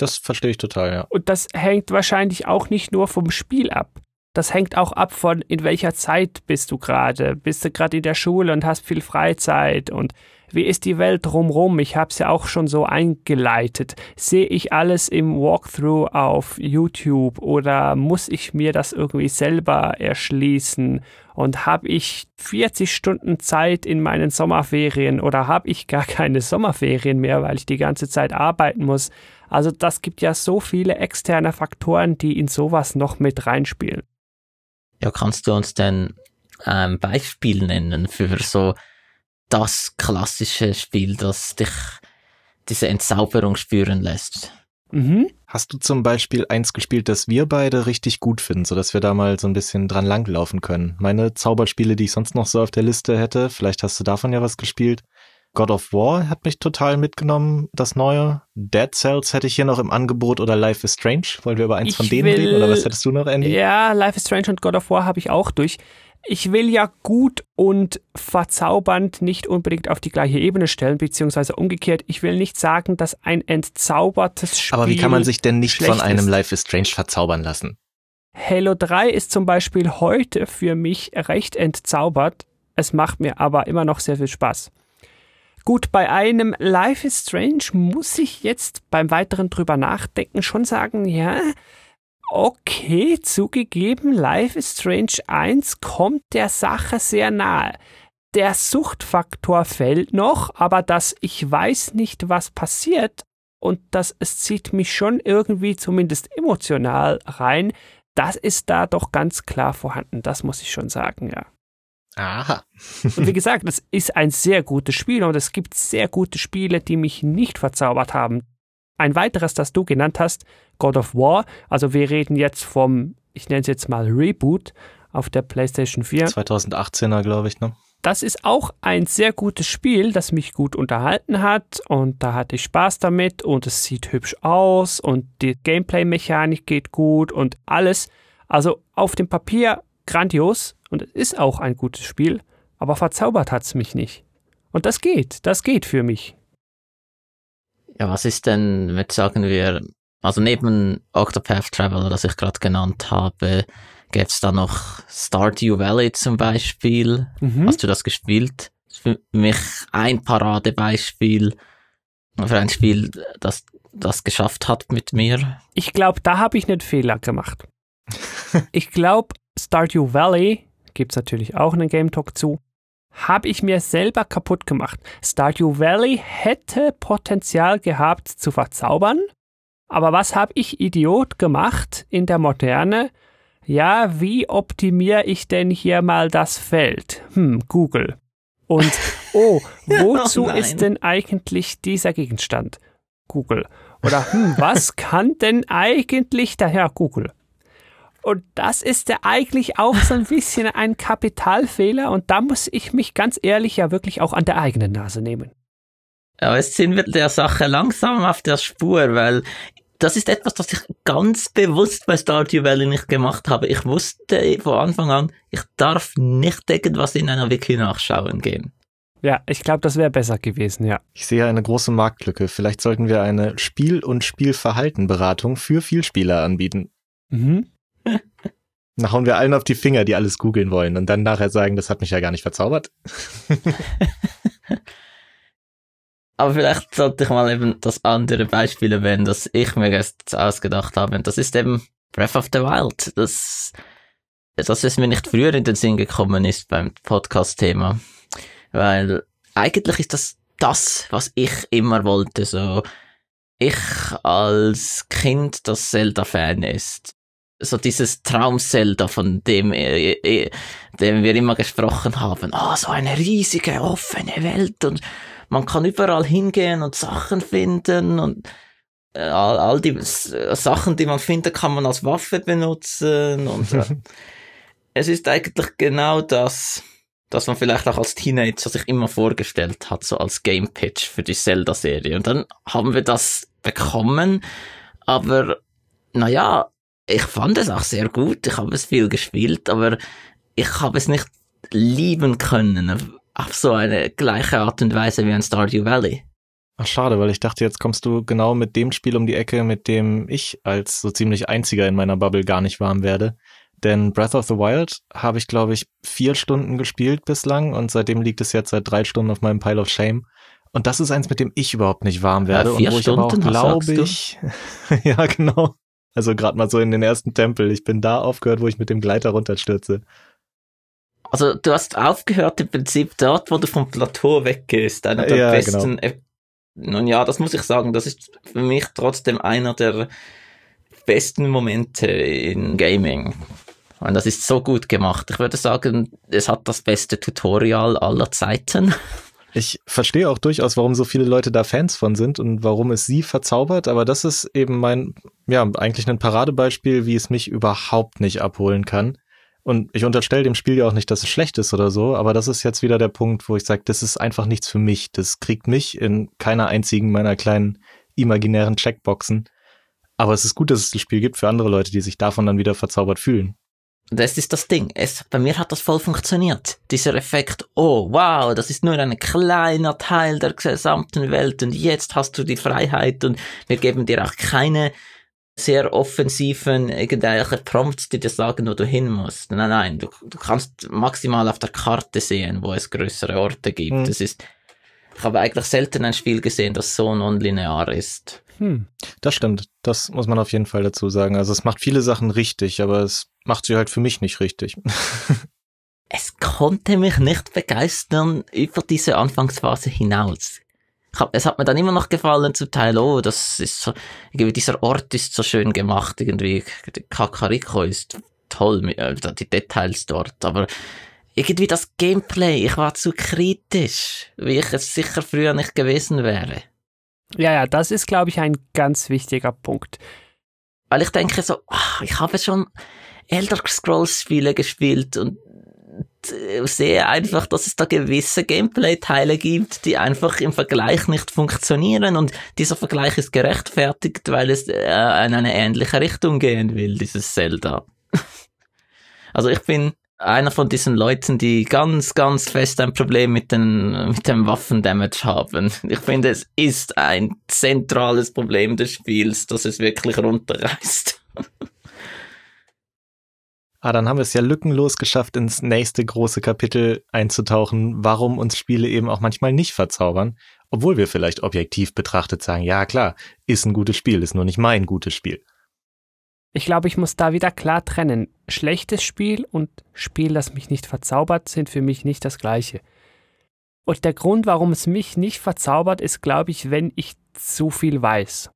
Das verstehe ich total, ja. Und das hängt wahrscheinlich auch nicht nur vom Spiel ab. Das hängt auch ab von, in welcher Zeit bist du gerade. Bist du gerade in der Schule und hast viel Freizeit und wie ist die Welt drumrum? Ich habe es ja auch schon so eingeleitet. Sehe ich alles im Walkthrough auf YouTube oder muss ich mir das irgendwie selber erschließen? Und habe ich 40 Stunden Zeit in meinen Sommerferien oder habe ich gar keine Sommerferien mehr, weil ich die ganze Zeit arbeiten muss? Also das gibt ja so viele externe Faktoren, die in sowas noch mit reinspielen. Ja, kannst du uns denn ein Beispiel nennen für so das klassische Spiel, das dich diese Entzauberung spüren lässt. Mhm. Hast du zum Beispiel eins gespielt, das wir beide richtig gut finden, sodass wir da mal so ein bisschen dran langlaufen können? Meine Zauberspiele, die ich sonst noch so auf der Liste hätte, vielleicht hast du davon ja was gespielt. God of War hat mich total mitgenommen, das neue. Dead Cells hätte ich hier noch im Angebot oder Life is Strange. Wollen wir über eins ich von denen will, reden oder was hättest du noch, Andy? Ja, Life is Strange und God of War habe ich auch durch ich will ja gut und verzaubernd nicht unbedingt auf die gleiche Ebene stellen, beziehungsweise umgekehrt, ich will nicht sagen, dass ein entzaubertes Spiel. Aber wie kann man sich denn nicht von einem Life is Strange verzaubern lassen? Halo 3 ist zum Beispiel heute für mich recht entzaubert. Es macht mir aber immer noch sehr viel Spaß. Gut, bei einem Life is Strange muss ich jetzt beim weiteren drüber nachdenken schon sagen, ja, okay, zugegeben, Life is Strange 1 kommt der Sache sehr nahe. Der Suchtfaktor fällt noch, aber dass ich weiß nicht, was passiert und dass es zieht mich schon irgendwie zumindest emotional rein, das ist da doch ganz klar vorhanden. Das muss ich schon sagen, ja. Aha. und wie gesagt, es ist ein sehr gutes Spiel und es gibt sehr gute Spiele, die mich nicht verzaubert haben. Ein weiteres, das du genannt hast, God of War. Also wir reden jetzt vom, ich nenne es jetzt mal Reboot auf der PlayStation 4. 2018er, glaube ich, ne? Das ist auch ein sehr gutes Spiel, das mich gut unterhalten hat und da hatte ich Spaß damit und es sieht hübsch aus und die Gameplay-Mechanik geht gut und alles. Also auf dem Papier grandios und es ist auch ein gutes Spiel, aber verzaubert hat es mich nicht. Und das geht, das geht für mich. Ja, was ist denn, mit sagen wir, Also neben Octopath Traveler, das ich gerade genannt habe, gibt's da noch Stardew Valley zum Beispiel. Mhm. Hast du das gespielt? Das ist für mich ein Paradebeispiel für ein Spiel, das das geschafft hat mit mir. Ich glaube, da habe ich einen Fehler gemacht. ich glaube, Stardew Valley, gibt's natürlich auch einen Game Talk zu, habe ich mir selber kaputt gemacht. Stardew Valley hätte Potenzial gehabt zu verzaubern, aber was habe ich Idiot gemacht in der Moderne? Ja, wie optimiere ich denn hier mal das Feld? Hm, Google. Und oh, wozu Oh ist denn eigentlich dieser Gegenstand? Google. Oder hm, was kann denn eigentlich daher Google? Und das ist ja eigentlich auch so ein bisschen ein Kapitalfehler und da muss ich mich ganz ehrlich ja wirklich auch an der eigenen Nase nehmen. Aber jetzt sind wir der Sache langsam auf der Spur, weil das ist etwas, das ich ganz bewusst bei Stardew Valley nicht gemacht habe. Ich wusste von Anfang an, ich darf nicht irgendwas in einer Wiki nachschauen gehen. Ja, ich glaube, das wäre besser gewesen, ja. Ich sehe eine große Marktlücke. Vielleicht sollten wir eine Spiel- und Spielverhaltenberatung für Vielspieler anbieten. Mhm. Dann hauen wir allen auf die Finger, die alles googeln wollen und dann nachher sagen, das hat mich ja gar nicht verzaubert. Aber vielleicht sollte ich mal eben das andere Beispiel erwähnen, das ich mir jetzt ausgedacht habe. Und das ist eben Breath of the Wild. Das, dass es mir nicht früher in den Sinn gekommen ist beim Podcast-Thema. Weil eigentlich ist das das, was ich immer wollte. So, ich als Kind, das Zelda-Fan ist. So dieses Traum-Zelda, von dem, äh, äh, dem wir immer gesprochen haben. Ah, so eine riesige, offene Welt und man kann überall hingehen und Sachen finden und äh, all, all die S- Sachen, die man findet, kann man als Waffe benutzen und äh, es ist eigentlich genau das, das man vielleicht auch als Teenager sich immer vorgestellt hat, so als Game Pitch für die Zelda-Serie. Und dann haben wir das bekommen, aber naja, ich fand es auch sehr gut, ich habe es viel gespielt, aber ich habe es nicht lieben können auf, auf so eine gleiche Art und Weise wie ein Stardew Valley. Ach, schade, weil ich dachte, jetzt kommst du genau mit dem Spiel um die Ecke, mit dem ich als so ziemlich einziger in meiner Bubble gar nicht warm werde. Denn Breath of the Wild habe ich, glaube ich, vier Stunden gespielt bislang und seitdem liegt es jetzt seit drei Stunden auf meinem Pile of Shame. Und das ist eins, mit dem ich überhaupt nicht warm werde Ja, vier und wo ich aber auch Stunden, glaube du? ich, ja genau. Also gerade mal so in den ersten Tempel. Ich bin da aufgehört, wo ich mit dem Gleiter runterstürze. Also du hast aufgehört im Prinzip dort, wo du vom Plateau weggehst. Einer der Ja, besten. Ep- Nun ja, das muss ich sagen, das ist für mich trotzdem einer der besten Momente in Gaming. Und das ist so gut gemacht. Ich würde sagen, es hat das beste Tutorial aller Zeiten. Ich verstehe auch durchaus, warum so viele Leute da Fans von sind und warum es sie verzaubert, aber das ist eben mein, ja, eigentlich ein Paradebeispiel, wie es mich überhaupt nicht abholen kann. Und ich unterstelle dem Spiel ja auch nicht, dass es schlecht ist oder so, aber das ist jetzt wieder der Punkt, wo ich sage, das ist einfach nichts für mich. Das kriegt mich in keiner einzigen meiner kleinen imaginären Checkboxen. Aber es ist gut, dass es das Spiel gibt für andere Leute, die sich davon dann wieder verzaubert fühlen. Das ist das Ding. Es, bei mir hat das voll funktioniert. Dieser Effekt, oh wow, das ist nur ein kleiner Teil der gesamten Welt und jetzt hast du die Freiheit und wir geben dir auch keine sehr offensiven irgendwelche Prompts, die dir sagen, wo du hin musst. Nein, nein, du, du kannst maximal auf der Karte sehen, wo es größere Orte gibt. Hm. Das ist, ich habe eigentlich selten ein Spiel gesehen, das so nonlinear ist. Hm. Das stimmt. Das muss man auf jeden Fall dazu sagen. Also es macht viele Sachen richtig, aber es macht sie halt für mich nicht richtig. es konnte mich nicht begeistern über diese Anfangsphase hinaus. Hab, es hat mir dann immer noch gefallen zum Teil, oh, das ist so, irgendwie dieser Ort ist so schön gemacht, irgendwie, Kakariko ist toll, mit, äh, die Details dort, aber irgendwie das Gameplay, ich war zu kritisch, wie ich es sicher früher nicht gewesen wäre. Ja, ja, das ist, glaube ich, ein ganz wichtiger Punkt. Weil ich denke so, ach, ich habe schon Elder Scrolls Spiele gespielt und äh, sehe einfach, dass es da gewisse Gameplay-Teile gibt, die einfach im Vergleich nicht funktionieren und dieser Vergleich ist gerechtfertigt, weil es äh, in eine ähnliche Richtung gehen will, dieses Zelda. also ich bin einer von diesen Leuten, die ganz, ganz fest ein Problem mit, den, mit dem Waffendamage haben. Ich finde, es ist ein zentrales Problem des Spiels, dass es wirklich runterreißt. Ah, dann haben wir es ja lückenlos geschafft, ins nächste große Kapitel einzutauchen, warum uns Spiele eben auch manchmal nicht verzaubern, obwohl wir vielleicht objektiv betrachtet sagen, ja klar, ist ein gutes Spiel, ist nur nicht mein gutes Spiel. Ich glaube, ich muss da wieder klar trennen. Schlechtes Spiel und Spiel, das mich nicht verzaubert, sind für mich nicht das gleiche. Und der Grund, warum es mich nicht verzaubert, ist, glaube ich, wenn ich zu viel weiß.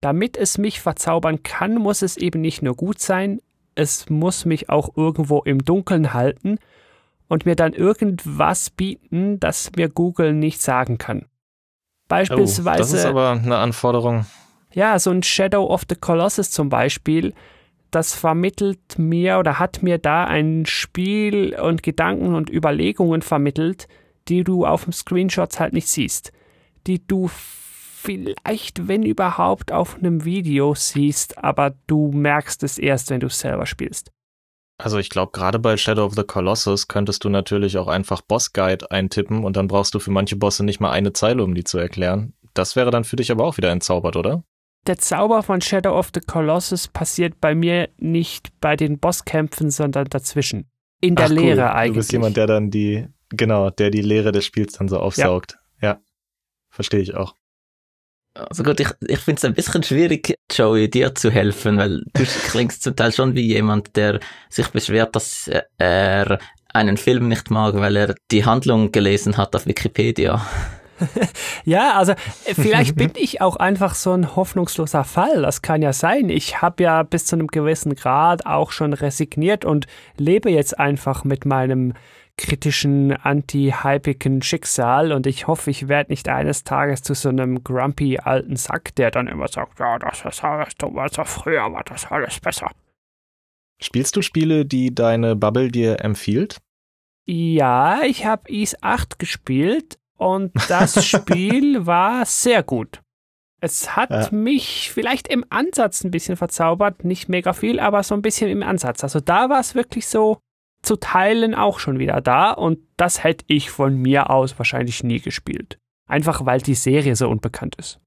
Damit es mich verzaubern kann, muss es eben nicht nur gut sein, es muss mich auch irgendwo im Dunkeln halten und mir dann irgendwas bieten, das mir Google nicht sagen kann. Beispielsweise. Oh, das ist aber eine Anforderung. Ja, so ein Shadow of the Colossus zum Beispiel, das vermittelt mir oder hat mir da ein Spiel und Gedanken und Überlegungen vermittelt, die du auf dem Screenshots halt nicht siehst, die du vielleicht, wenn überhaupt, auf einem Video siehst, aber du merkst es erst, wenn du es selber spielst. Also ich glaube, gerade bei Shadow of the Colossus könntest du natürlich auch einfach Boss Guide eintippen und dann brauchst du für manche Bosse nicht mal eine Zeile, um die zu erklären. Das wäre dann für dich aber auch wieder entzaubert, oder? Der Zauber von Shadow of the Colossus passiert bei mir nicht bei den Bosskämpfen, sondern dazwischen. In der Ach, Lehre cool. eigentlich. Du bist jemand, der dann die, genau, der die Lehre des Spiels dann so aufsaugt. Ja. ja. Verstehe ich auch. Also gut, ich, ich finde es ein bisschen schwierig, Joey, dir zu helfen, weil du klingst zum Teil schon wie jemand, der sich beschwert, dass er einen Film nicht mag, weil er die Handlung gelesen hat auf Wikipedia. ja, also äh, vielleicht bin ich auch einfach so ein hoffnungsloser Fall. Das kann ja sein. Ich habe ja bis zu einem gewissen Grad auch schon resigniert und lebe jetzt einfach mit meinem kritischen, anti-hypigen Schicksal und ich hoffe, ich werde nicht eines Tages zu so einem grumpy alten Sack, der dann immer sagt, ja, das ist alles dumm, also früher war das alles besser. Spielst du Spiele, die deine Bubble dir empfiehlt? Ja, ich habe Is 8 gespielt und das Spiel war sehr gut. Es hat ja. mich vielleicht im Ansatz ein bisschen verzaubert, nicht mega viel, aber so ein bisschen im Ansatz. Also da war es wirklich so, zu Teilen auch schon wieder da und das hätte ich von mir aus wahrscheinlich nie gespielt. Einfach weil die Serie so unbekannt ist.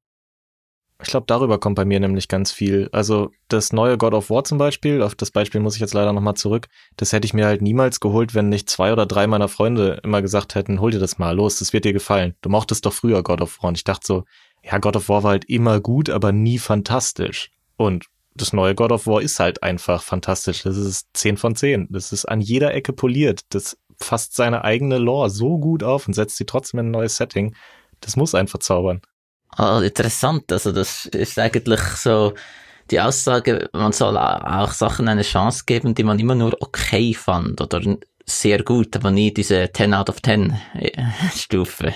Ich glaube, darüber kommt bei mir nämlich ganz viel. Also das neue God of War zum Beispiel, auf das Beispiel muss ich jetzt leider nochmal zurück, das hätte ich mir halt niemals geholt, wenn nicht zwei oder drei meiner Freunde immer gesagt hätten, hol dir das mal, los, das wird dir gefallen. Du mochtest doch früher God of War. Und ich dachte so, ja, God of War war halt immer gut, aber nie fantastisch. Und das neue God of War ist halt einfach fantastisch. Das ist 10 von 10. Das ist an jeder Ecke poliert. Das fasst seine eigene Lore so gut auf und setzt sie trotzdem in ein neues Setting. Das muss einfach zaubern. Ah, interessant. Also das ist eigentlich so die Aussage, man soll auch Sachen eine Chance geben, die man immer nur okay fand oder sehr gut, aber nie diese 10 out of 10 äh, Stufe.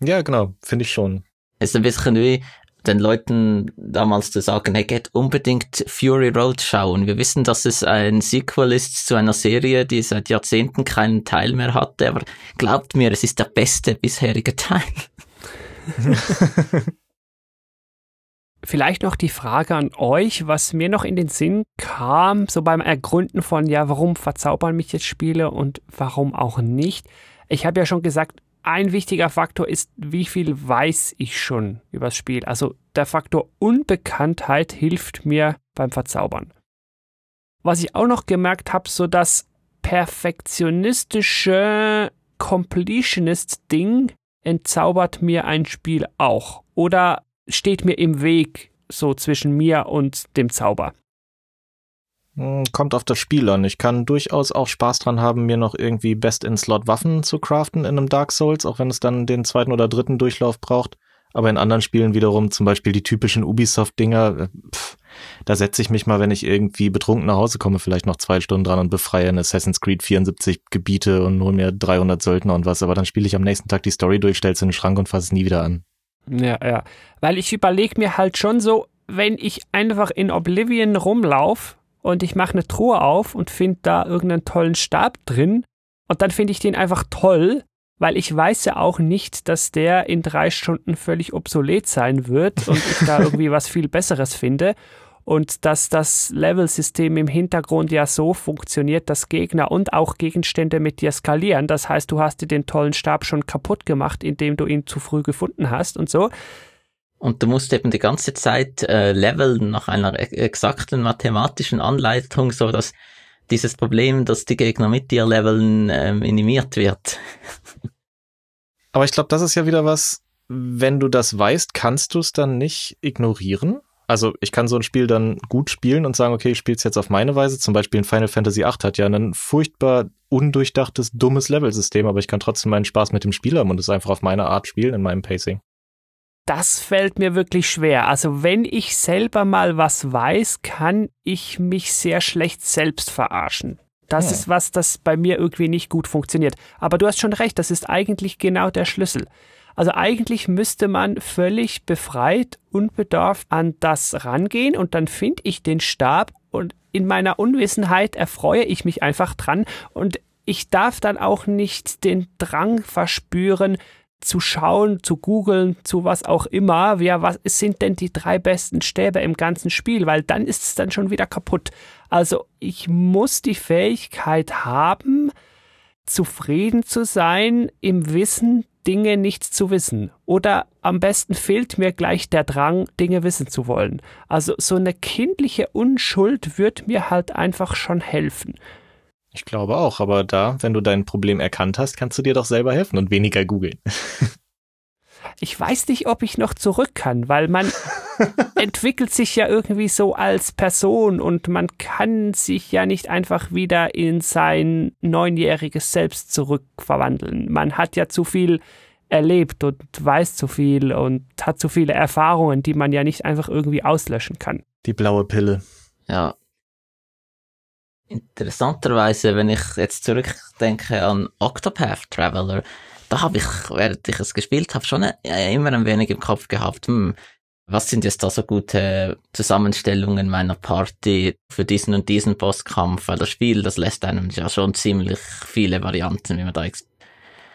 Ja, genau, finde ich schon. ist ein bisschen wie, den Leuten damals zu sagen, hey, geht unbedingt Fury Road schauen. Wir wissen, dass es ein Sequel ist zu einer Serie, die seit Jahrzehnten keinen Teil mehr hatte, aber glaubt mir, es ist der beste bisherige Teil. Vielleicht noch die Frage an euch, was mir noch in den Sinn kam, so beim Ergründen von, ja, warum verzaubern mich jetzt Spiele und warum auch nicht. Ich habe ja schon gesagt, ein wichtiger Faktor ist, wie viel weiß ich schon über das Spiel. Also der Faktor Unbekanntheit hilft mir beim Verzaubern. Was ich auch noch gemerkt habe, so das perfektionistische Completionist-Ding entzaubert mir ein Spiel auch. Oder steht mir im Weg so zwischen mir und dem Zauber. Hm, kommt auf das Spiel an. Ich kann durchaus auch Spaß dran haben, mir noch irgendwie Best-in-Slot-Waffen zu craften in einem Dark Souls, auch wenn es dann den zweiten oder dritten Durchlauf braucht. Aber in anderen Spielen wiederum, zum Beispiel die typischen Ubisoft-Dinger, äh, da setze ich mich mal, wenn ich irgendwie betrunken nach Hause komme, vielleicht noch zwei Stunden dran und befreie in Assassin's Creed 74 Gebiete und hole mir 300 Söldner und was. Aber dann spiele ich am nächsten Tag die Story durch, stell's in den Schrank und fasse es nie wieder an. Ja, ja. Weil ich überlege mir halt schon so, wenn ich einfach in Oblivion rumlaufe, und ich mache eine Truhe auf und finde da irgendeinen tollen Stab drin und dann finde ich den einfach toll, weil ich weiß ja auch nicht, dass der in drei Stunden völlig obsolet sein wird und ich da irgendwie was viel Besseres finde. und dass das Level-System im Hintergrund ja so funktioniert, dass Gegner und auch Gegenstände mit dir skalieren. Das heißt, du hast dir den tollen Stab schon kaputt gemacht, indem du ihn zu früh gefunden hast und so. Und du musst eben die ganze Zeit äh, leveln nach einer e-, exakten mathematischen Anleitung, so dass dieses Problem, dass die Gegner mit dir leveln, äh, minimiert wird. Aber ich glaube, das ist ja wieder was, wenn du das weißt, kannst du es dann nicht ignorieren? Also ich kann so ein Spiel dann gut spielen und sagen, okay, ich spiele es jetzt auf meine Weise. Zum Beispiel in Final Fantasy VIII hat ja ein furchtbar undurchdachtes, dummes Levelsystem, aber ich kann trotzdem meinen Spaß mit dem Spiel haben und es einfach auf meine Art spielen in meinem Pacing das fällt mir wirklich schwer. Also wenn ich selber mal was weiß, kann ich mich sehr schlecht selbst verarschen. Das ja. ist was, das bei mir irgendwie nicht gut funktioniert. Aber du hast schon recht, das ist eigentlich genau der Schlüssel. Also eigentlich müsste man völlig befreit, unbedarft an das rangehen und dann finde ich den Stab und in meiner Unwissenheit erfreue ich mich einfach dran und ich darf dann auch nicht den Drang verspüren, zu schauen, zu googeln, zu was auch immer, wer, was sind denn die drei besten Stäbe im ganzen Spiel, weil dann ist es dann schon wieder kaputt. Also ich muss die Fähigkeit haben, zufrieden zu sein im Wissen, Dinge nicht zu wissen. Oder am besten fehlt mir gleich der Drang, Dinge wissen zu wollen. Also so eine kindliche Unschuld wird mir halt einfach schon helfen. Ich glaube auch, aber da, wenn du dein Problem erkannt hast, kannst du dir doch selber helfen und weniger googeln. ich weiß nicht, ob ich noch zurück kann, weil man entwickelt sich ja irgendwie so als Person und man kann sich ja nicht einfach wieder in sein neunjähriges Selbst zurückverwandeln. Man hat ja zu viel erlebt und weiß zu viel und hat zu viele Erfahrungen, die man ja nicht einfach irgendwie auslöschen kann. Die blaue Pille. Ja, Interessanterweise, wenn ich jetzt zurückdenke an Octopath Traveler, da habe ich, während ich es gespielt habe, schon äh, immer ein wenig im Kopf gehabt, hm, was sind jetzt da so gute Zusammenstellungen meiner Party für diesen und diesen Bosskampf, weil das Spiel, das lässt einem ja schon ziemlich viele Varianten, wie man da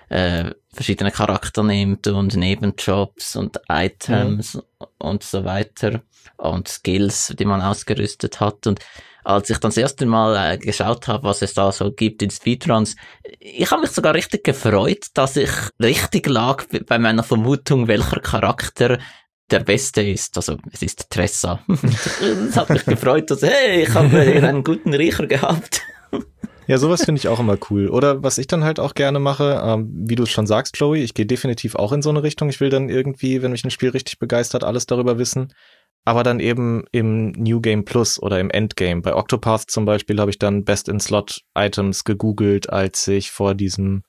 äh, verschiedene Charakter nimmt und Nebenjobs und Items mhm. und so weiter und Skills, die man ausgerüstet hat und als ich dann das erste Mal äh, geschaut habe, was es da so gibt in Speedruns, ich habe mich sogar richtig gefreut, dass ich richtig lag bei meiner Vermutung, welcher Charakter der Beste ist. Also es ist Tressa. es hat mich gefreut, dass hey, ich habe einen guten Riecher gehabt. Ja, sowas finde ich auch immer cool. Oder was ich dann halt auch gerne mache, ähm, wie du es schon sagst, Chloe, ich gehe definitiv auch in so eine Richtung. Ich will dann irgendwie, wenn mich ein Spiel richtig begeistert, alles darüber wissen aber dann eben im New Game Plus oder im Endgame. Bei Octopath zum Beispiel habe ich dann Best in Slot Items gegoogelt, als ich vor diesem,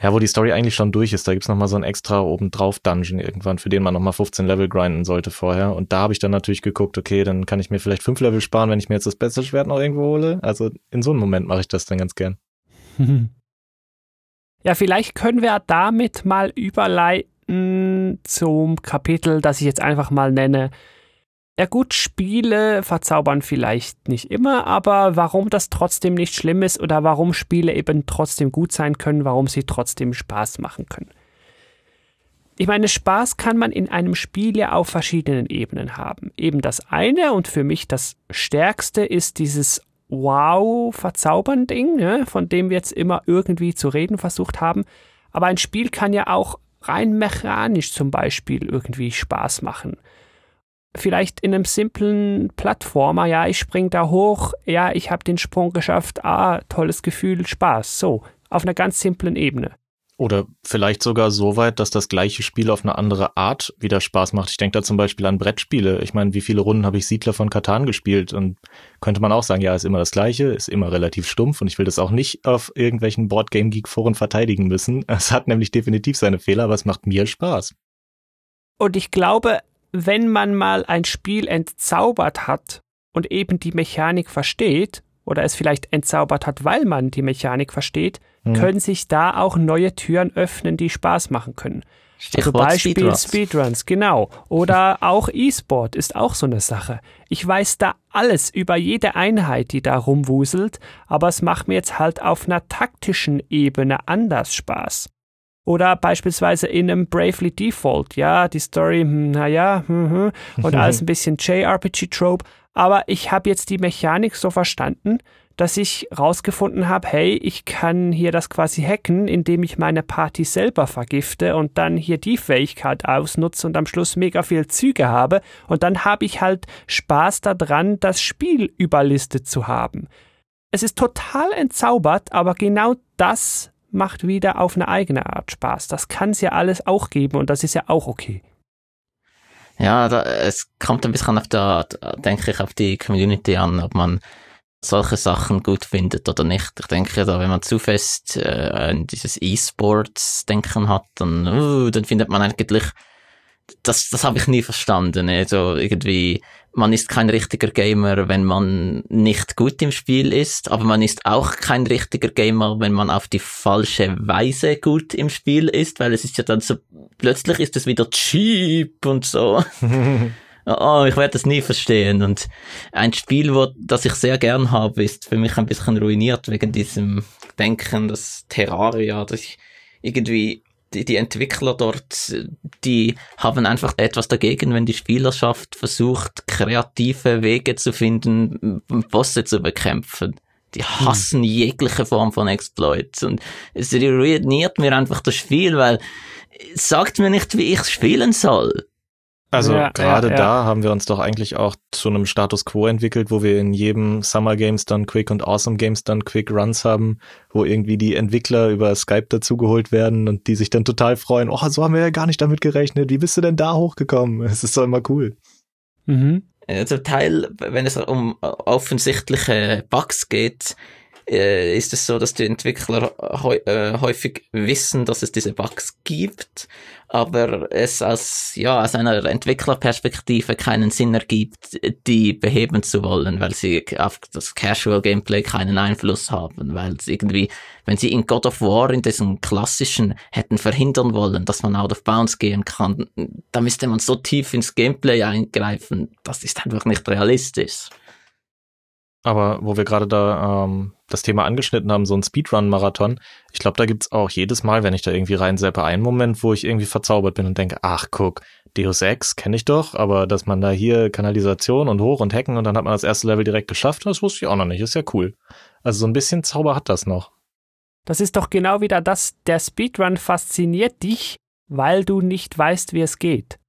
ja, wo die Story eigentlich schon durch ist. Da gibt's nochmal so ein extra obendrauf Dungeon irgendwann, für den man nochmal 15 Level grinden sollte vorher. Und da habe ich dann natürlich geguckt, okay, dann kann ich mir vielleicht 5 Level sparen, wenn ich mir jetzt das beste Schwert noch irgendwo hole. Also in so einem Moment mache ich das dann ganz gern. Ja, vielleicht können wir damit mal überleiten zum Kapitel, das ich jetzt einfach mal nenne, ja gut, Spiele verzaubern vielleicht nicht immer, aber warum das trotzdem nicht schlimm ist oder warum Spiele eben trotzdem gut sein können, warum sie trotzdem Spaß machen können. Ich meine, Spaß kann man in einem Spiel ja auf verschiedenen Ebenen haben. Eben das eine und für mich das stärkste ist dieses Wow-Verzaubern-Ding, ne, von dem wir jetzt immer irgendwie zu reden versucht haben. Aber ein Spiel kann ja auch rein mechanisch zum Beispiel irgendwie Spaß machen vielleicht in einem simplen Plattformer, ja, ich spring da hoch, ja, ich habe den Sprung geschafft, ah, tolles Gefühl, Spaß, so, auf einer ganz simplen Ebene. Oder vielleicht sogar so weit, dass das gleiche Spiel auf eine andere Art wieder Spaß macht. Ich denke da zum Beispiel an Brettspiele. Ich meine, wie viele Runden habe ich Siedler von Katan gespielt? Und könnte man auch sagen, ja, ist immer das gleiche, ist immer relativ stumpf und ich will das auch nicht auf irgendwelchen Boardgame Geek Foren verteidigen müssen. Es hat nämlich definitiv seine Fehler, aber es macht mir Spaß. Und ich glaube, wenn man mal ein Spiel entzaubert hat und eben die Mechanik versteht, oder es vielleicht entzaubert hat, weil man die Mechanik versteht, mhm. können sich da auch neue Türen öffnen, die Spaß machen können. Stichwort Zum Beispiel Speedruns. Speedruns, genau. Oder auch E-Sport ist auch so eine Sache. Ich weiß da alles über jede Einheit, die da rumwuselt, aber es macht mir jetzt halt auf einer taktischen Ebene anders Spaß. Oder beispielsweise in einem Bravely Default, ja, die Story, hm, naja, hm, hm, und alles ein bisschen JRPG-Trope. Aber ich habe jetzt die Mechanik so verstanden, dass ich rausgefunden habe, hey, ich kann hier das quasi hacken, indem ich meine Party selber vergifte und dann hier die Fähigkeit ausnutze und am Schluss mega viel Züge habe und dann habe ich halt Spaß daran, das Spiel überlistet zu haben. Es ist total entzaubert, aber genau das macht wieder auf eine eigene Art Spaß. Das kann es ja alles auch geben und das ist ja auch okay. Ja, da, es kommt ein bisschen auf der, denke ich, auf die Community an, ob man solche Sachen gut findet oder nicht. Ich denke, da, wenn man zu fest äh, dieses E-Sports-Denken hat, dann, uh, dann findet man eigentlich, das, das habe ich nie verstanden. Also irgendwie, man ist kein richtiger Gamer, wenn man nicht gut im Spiel ist, aber man ist auch kein richtiger Gamer, wenn man auf die falsche Weise gut im Spiel ist, weil es ist ja dann so, plötzlich ist es wieder cheap und so. oh, ich werde das nie verstehen. Und ein Spiel, wo, das ich sehr gern habe, ist für mich ein bisschen ruiniert wegen diesem Denken, das Terraria, dass ich irgendwie die, die Entwickler dort, die haben einfach etwas dagegen, wenn die Spielerschaft versucht, kreative Wege zu finden, Bosse zu bekämpfen. Die hm. hassen hm. jegliche Form von Exploits und es ruiniert mir einfach das Spiel, weil sagt mir nicht, wie ich spielen soll. Also ja, gerade ja, ja. da haben wir uns doch eigentlich auch zu einem Status quo entwickelt, wo wir in jedem Summer Games Done Quick und Awesome Games Done Quick Runs haben, wo irgendwie die Entwickler über Skype dazugeholt werden und die sich dann total freuen, oh, so haben wir ja gar nicht damit gerechnet, wie bist du denn da hochgekommen? Es ist doch immer cool. Mhm. Also Teil, wenn es um offensichtliche Bugs geht, äh, ist es so, dass die Entwickler äh, häufig wissen, dass es diese Bugs gibt, aber es aus, ja, aus einer Entwicklerperspektive keinen Sinn ergibt, die beheben zu wollen, weil sie auf das Casual Gameplay keinen Einfluss haben, weil sie irgendwie, wenn sie in God of War, in diesem klassischen, hätten verhindern wollen, dass man out of bounds gehen kann, da müsste man so tief ins Gameplay eingreifen, das ist einfach nicht realistisch. Aber wo wir gerade da ähm, das Thema angeschnitten haben, so ein Speedrun-Marathon, ich glaube, da gibt's auch jedes Mal, wenn ich da irgendwie reinseppe, einen Moment, wo ich irgendwie verzaubert bin und denke, ach guck, Deus Ex kenne ich doch, aber dass man da hier Kanalisation und hoch und hacken und dann hat man das erste Level direkt geschafft, das wusste ich auch noch nicht, ist ja cool. Also so ein bisschen Zauber hat das noch. Das ist doch genau wieder das, der Speedrun fasziniert dich, weil du nicht weißt, wie es geht.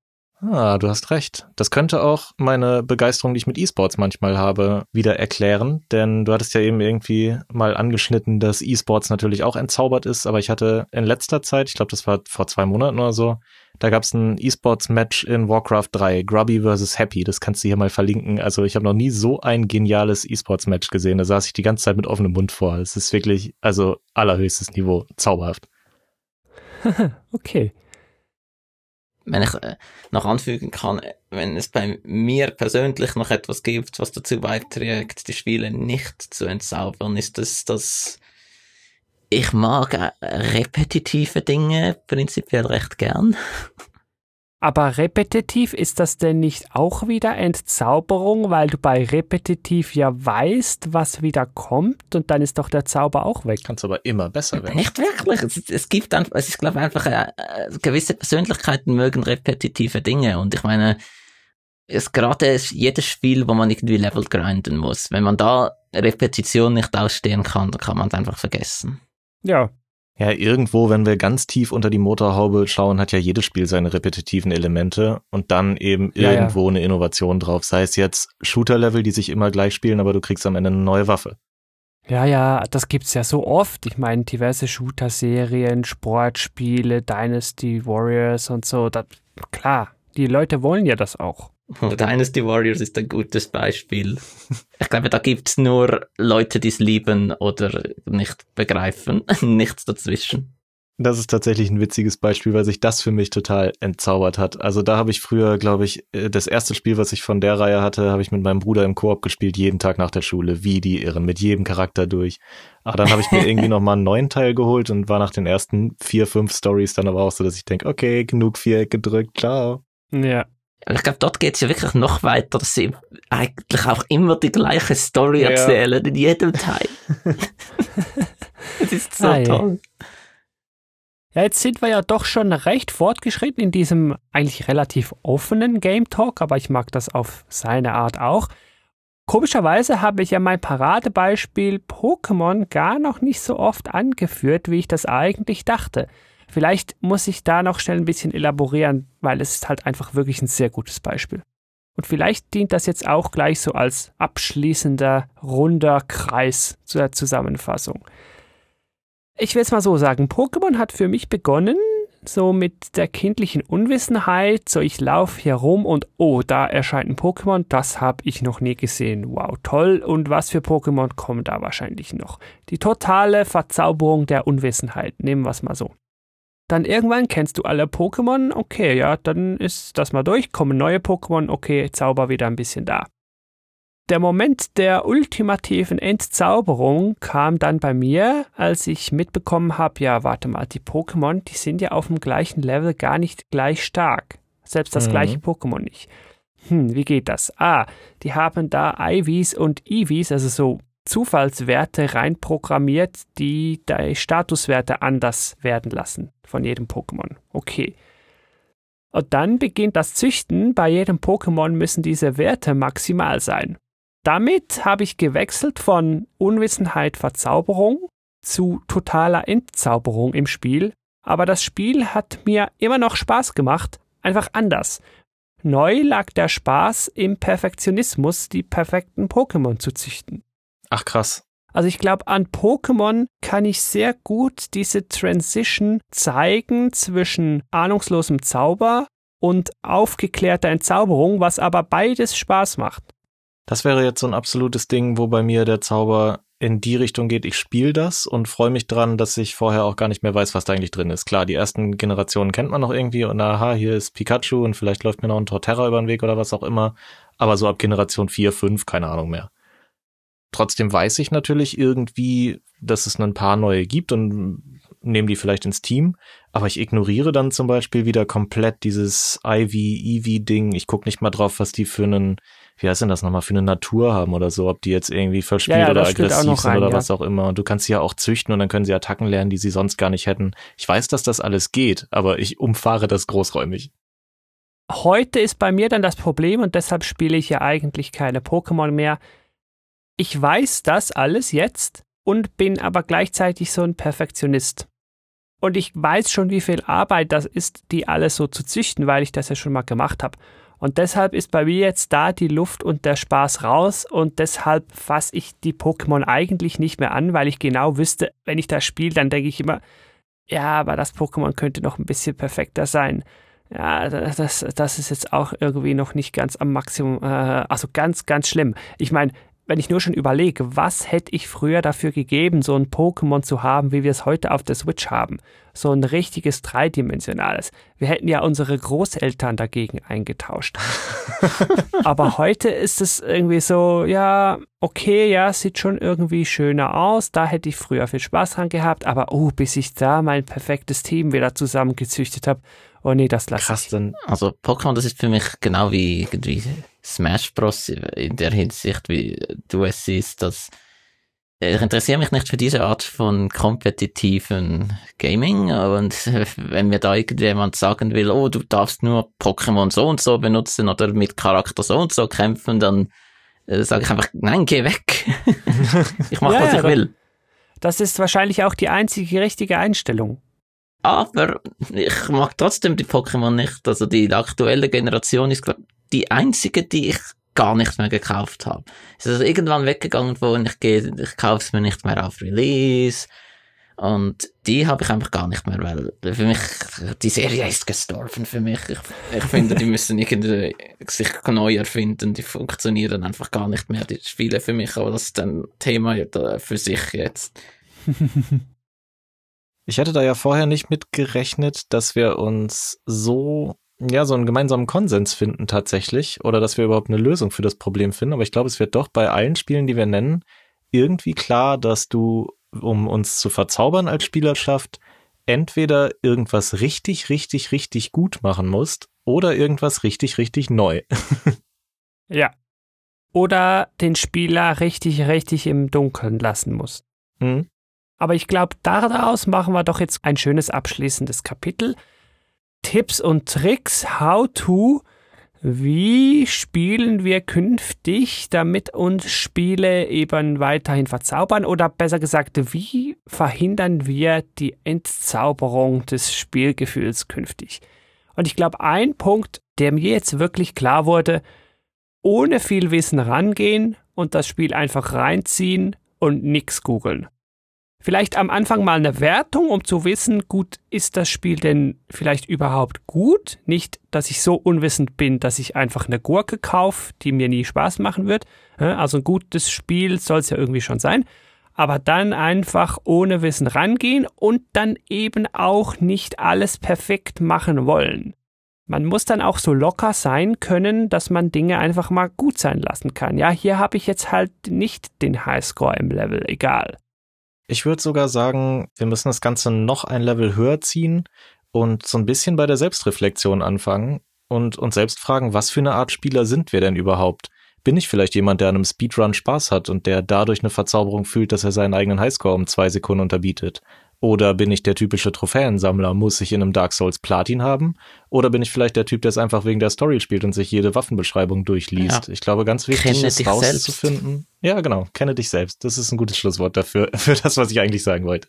Ah, du hast recht. Das könnte auch meine Begeisterung, die ich mit E-Sports manchmal habe, wieder erklären. Denn du hattest ja eben irgendwie mal angeschnitten, dass E-Sports natürlich auch entzaubert ist. Aber ich hatte in letzter Zeit, ich glaube, das war vor zwei Monaten oder so, da gab es ein E-Sports-Match in Warcraft 3, Grubby vs. Happy. Das kannst du hier mal verlinken. Also ich habe noch nie so ein geniales E-Sports-Match gesehen. Da saß ich die ganze Zeit mit offenem Mund vor. Es ist wirklich, also allerhöchstes Niveau. Zauberhaft. okay wenn ich äh, noch anfügen kann, wenn es bei mir persönlich noch etwas gibt, was dazu beiträgt, die Spiele nicht zu entzaubern, ist es, dass ich mag äh, repetitive Dinge prinzipiell recht gern. Aber repetitiv, ist das denn nicht auch wieder Entzauberung, weil du bei repetitiv ja weißt, was wieder kommt und dann ist doch der Zauber auch weg. Kannst aber immer besser werden. Nicht wirklich. Es, es gibt einfach, es ist glaube einfach, äh, gewisse Persönlichkeiten mögen repetitive Dinge und ich meine, es gerade jedes Spiel, wo man irgendwie Level grinden muss. Wenn man da Repetition nicht ausstehen kann, dann kann man es einfach vergessen. Ja, ja, irgendwo, wenn wir ganz tief unter die Motorhaube schauen, hat ja jedes Spiel seine repetitiven Elemente und dann eben ja, irgendwo ja. eine Innovation drauf. Sei es jetzt Shooter-Level, die sich immer gleich spielen, aber du kriegst am Ende eine neue Waffe. Ja, ja, das gibt's ja so oft. Ich meine, diverse Shooter-Serien, Sportspiele, Dynasty Warriors und so. Das, klar, die Leute wollen ja das auch. Dynasty Warriors ist ein gutes Beispiel. Ich glaube, da gibt's nur Leute, die es lieben oder nicht begreifen. Nichts dazwischen. Das ist tatsächlich ein witziges Beispiel, weil sich das für mich total entzaubert hat. Also da habe ich früher, glaube ich, äh, das erste Spiel, was ich von der Reihe hatte, habe ich mit meinem Bruder im Koop gespielt, jeden Tag nach der Schule, wie die Irren, mit jedem Charakter durch. Aber dann habe ich mir irgendwie noch mal einen neuen Teil geholt und war nach den ersten vier, fünf Stories dann aber auch so, dass ich denke, okay, genug Viereck gedrückt, ciao. Ja, ich glaube, dort geht es ja wirklich noch weiter, dass sie eigentlich auch immer die gleiche Story ja. erzählen in jedem Teil. das ist so Hi. toll. Ja, jetzt sind wir ja doch schon recht fortgeschritten in diesem eigentlich relativ offenen Game Talk, aber ich mag das auf seine Art auch. Komischerweise habe ich ja mein Paradebeispiel Pokémon gar noch nicht so oft angeführt, wie ich das eigentlich dachte. Vielleicht muss ich da noch schnell ein bisschen elaborieren, weil es ist halt einfach wirklich ein sehr gutes Beispiel. Und vielleicht dient das jetzt auch gleich so als abschließender runder Kreis zur Zusammenfassung. Ich will es mal so sagen, Pokémon hat für mich begonnen so mit der kindlichen Unwissenheit, so ich laufe hier rum und oh, da erscheint ein Pokémon, das habe ich noch nie gesehen. Wow, toll. Und was für Pokémon kommen da wahrscheinlich noch? Die totale Verzauberung der Unwissenheit, nehmen wir es mal so. Dann irgendwann kennst du alle Pokémon, okay, ja, dann ist das mal durch, kommen neue Pokémon, okay, Zauber wieder ein bisschen da. Der Moment der ultimativen Entzauberung kam dann bei mir, als ich mitbekommen habe, ja, warte mal, die Pokémon, die sind ja auf dem gleichen Level gar nicht gleich stark. Selbst das mhm. gleiche Pokémon nicht. Hm, wie geht das? Ah, die haben da IVs und EVs, also so Zufallswerte reinprogrammiert, die die Statuswerte anders werden lassen von jedem Pokémon. Okay. Und dann beginnt das Züchten. Bei jedem Pokémon müssen diese Werte maximal sein. Damit habe ich gewechselt von Unwissenheit Verzauberung zu totaler Entzauberung im Spiel, aber das Spiel hat mir immer noch Spaß gemacht, einfach anders. Neu lag der Spaß im Perfektionismus, die perfekten Pokémon zu züchten. Ach krass. Also ich glaube, an Pokémon kann ich sehr gut diese Transition zeigen zwischen ahnungslosem Zauber und aufgeklärter Entzauberung, was aber beides Spaß macht. Das wäre jetzt so ein absolutes Ding, wo bei mir der Zauber in die Richtung geht, ich spiele das und freue mich dran, dass ich vorher auch gar nicht mehr weiß, was da eigentlich drin ist. Klar, die ersten Generationen kennt man noch irgendwie und aha, hier ist Pikachu und vielleicht läuft mir noch ein Torterra über den Weg oder was auch immer. Aber so ab Generation 4, 5, keine Ahnung mehr. Trotzdem weiß ich natürlich irgendwie, dass es ein paar neue gibt und nehme die vielleicht ins Team, aber ich ignoriere dann zum Beispiel wieder komplett dieses Ivy-Eevee-Ding. Ich gucke nicht mal drauf, was die für einen wie heißt denn das nochmal, für eine Natur haben oder so, ob die jetzt irgendwie verspielt ja, ja, oder aggressiv sind rein, oder ja. was auch immer. Und du kannst sie ja auch züchten und dann können sie Attacken lernen, die sie sonst gar nicht hätten. Ich weiß, dass das alles geht, aber ich umfahre das großräumig. Heute ist bei mir dann das Problem und deshalb spiele ich ja eigentlich keine Pokémon mehr. Ich weiß das alles jetzt und bin aber gleichzeitig so ein Perfektionist. Und ich weiß schon, wie viel Arbeit das ist, die alles so zu züchten, weil ich das ja schon mal gemacht habe. Und deshalb ist bei mir jetzt da die Luft und der Spaß raus und deshalb fasse ich die Pokémon eigentlich nicht mehr an, weil ich genau wüsste, wenn ich das spiele, dann denke ich immer, ja, aber das Pokémon könnte noch ein bisschen perfekter sein. Ja, das, das ist jetzt auch irgendwie noch nicht ganz am Maximum, äh, also ganz, ganz schlimm. Ich meine, wenn ich nur schon überlege, was hätte ich früher dafür gegeben, so ein Pokémon zu haben, wie wir es heute auf der Switch haben. So ein richtiges dreidimensionales. Wir hätten ja unsere Großeltern dagegen eingetauscht. Aber heute ist es irgendwie so, ja, okay, ja, sieht schon irgendwie schöner aus. Da hätte ich früher viel Spaß dran gehabt. Aber, oh, bis ich da mein perfektes Team wieder zusammengezüchtet habe. Oh nee, das lasse Krass, dann, also Pokémon, das ist für mich genau wie irgendwie Smash Bros. in der Hinsicht, wie du es siehst, dass ich interessiere mich nicht für diese Art von kompetitiven Gaming und wenn mir da irgendjemand sagen will, oh, du darfst nur Pokémon so und so benutzen oder mit Charakter so und so kämpfen, dann äh, sage ich einfach, nein, geh weg. ich mache, ja, was ich will. Das ist wahrscheinlich auch die einzige richtige Einstellung. Aber ich mag trotzdem die Pokémon nicht. Also die aktuelle Generation ist, glaube die einzige, die ich gar nicht mehr gekauft habe. Es ist also irgendwann weggegangen, wo ich gehe, ich kaufe es mir nicht mehr auf Release. Und die habe ich einfach gar nicht mehr, weil für mich, die Serie ist gestorben für mich. Ich, ich finde, die müssen irgendwie sich neu erfinden. Die funktionieren einfach gar nicht mehr, die Spiele für mich. Aber das ist ein Thema für sich jetzt. Ich hätte da ja vorher nicht mit gerechnet, dass wir uns so ja, so einen gemeinsamen Konsens finden tatsächlich oder dass wir überhaupt eine Lösung für das Problem finden. Aber ich glaube, es wird doch bei allen Spielen, die wir nennen, irgendwie klar, dass du, um uns zu verzaubern als Spielerschaft, entweder irgendwas richtig, richtig, richtig gut machen musst oder irgendwas richtig, richtig neu. ja. Oder den Spieler richtig, richtig im Dunkeln lassen musst. Hm. Aber ich glaube, daraus machen wir doch jetzt ein schönes abschließendes Kapitel. Tipps und Tricks, how to, wie spielen wir künftig, damit uns Spiele eben weiterhin verzaubern? Oder besser gesagt, wie verhindern wir die Entzauberung des Spielgefühls künftig? Und ich glaube, ein Punkt, der mir jetzt wirklich klar wurde, ohne viel Wissen rangehen und das Spiel einfach reinziehen und nichts googeln. Vielleicht am Anfang mal eine Wertung, um zu wissen, gut, ist das Spiel denn vielleicht überhaupt gut? Nicht, dass ich so unwissend bin, dass ich einfach eine Gurke kaufe, die mir nie Spaß machen wird. Also ein gutes Spiel soll es ja irgendwie schon sein. Aber dann einfach ohne Wissen rangehen und dann eben auch nicht alles perfekt machen wollen. Man muss dann auch so locker sein können, dass man Dinge einfach mal gut sein lassen kann. Ja, hier habe ich jetzt halt nicht den Highscore im Level, egal. Ich würde sogar sagen, wir müssen das Ganze noch ein Level höher ziehen und so ein bisschen bei der Selbstreflexion anfangen und uns selbst fragen, was für eine Art Spieler sind wir denn überhaupt? Bin ich vielleicht jemand, der an einem Speedrun Spaß hat und der dadurch eine Verzauberung fühlt, dass er seinen eigenen Highscore um zwei Sekunden unterbietet? Oder bin ich der typische Trophäensammler? Muss ich in einem Dark Souls Platin haben? Oder bin ich vielleicht der Typ, der es einfach wegen der Story spielt und sich jede Waffenbeschreibung durchliest? Ja. Ich glaube, ganz wichtig kenne ist rauszufinden. Selbst. Ja, genau. Kenne dich selbst. Das ist ein gutes Schlusswort dafür, für das, was ich eigentlich sagen wollte.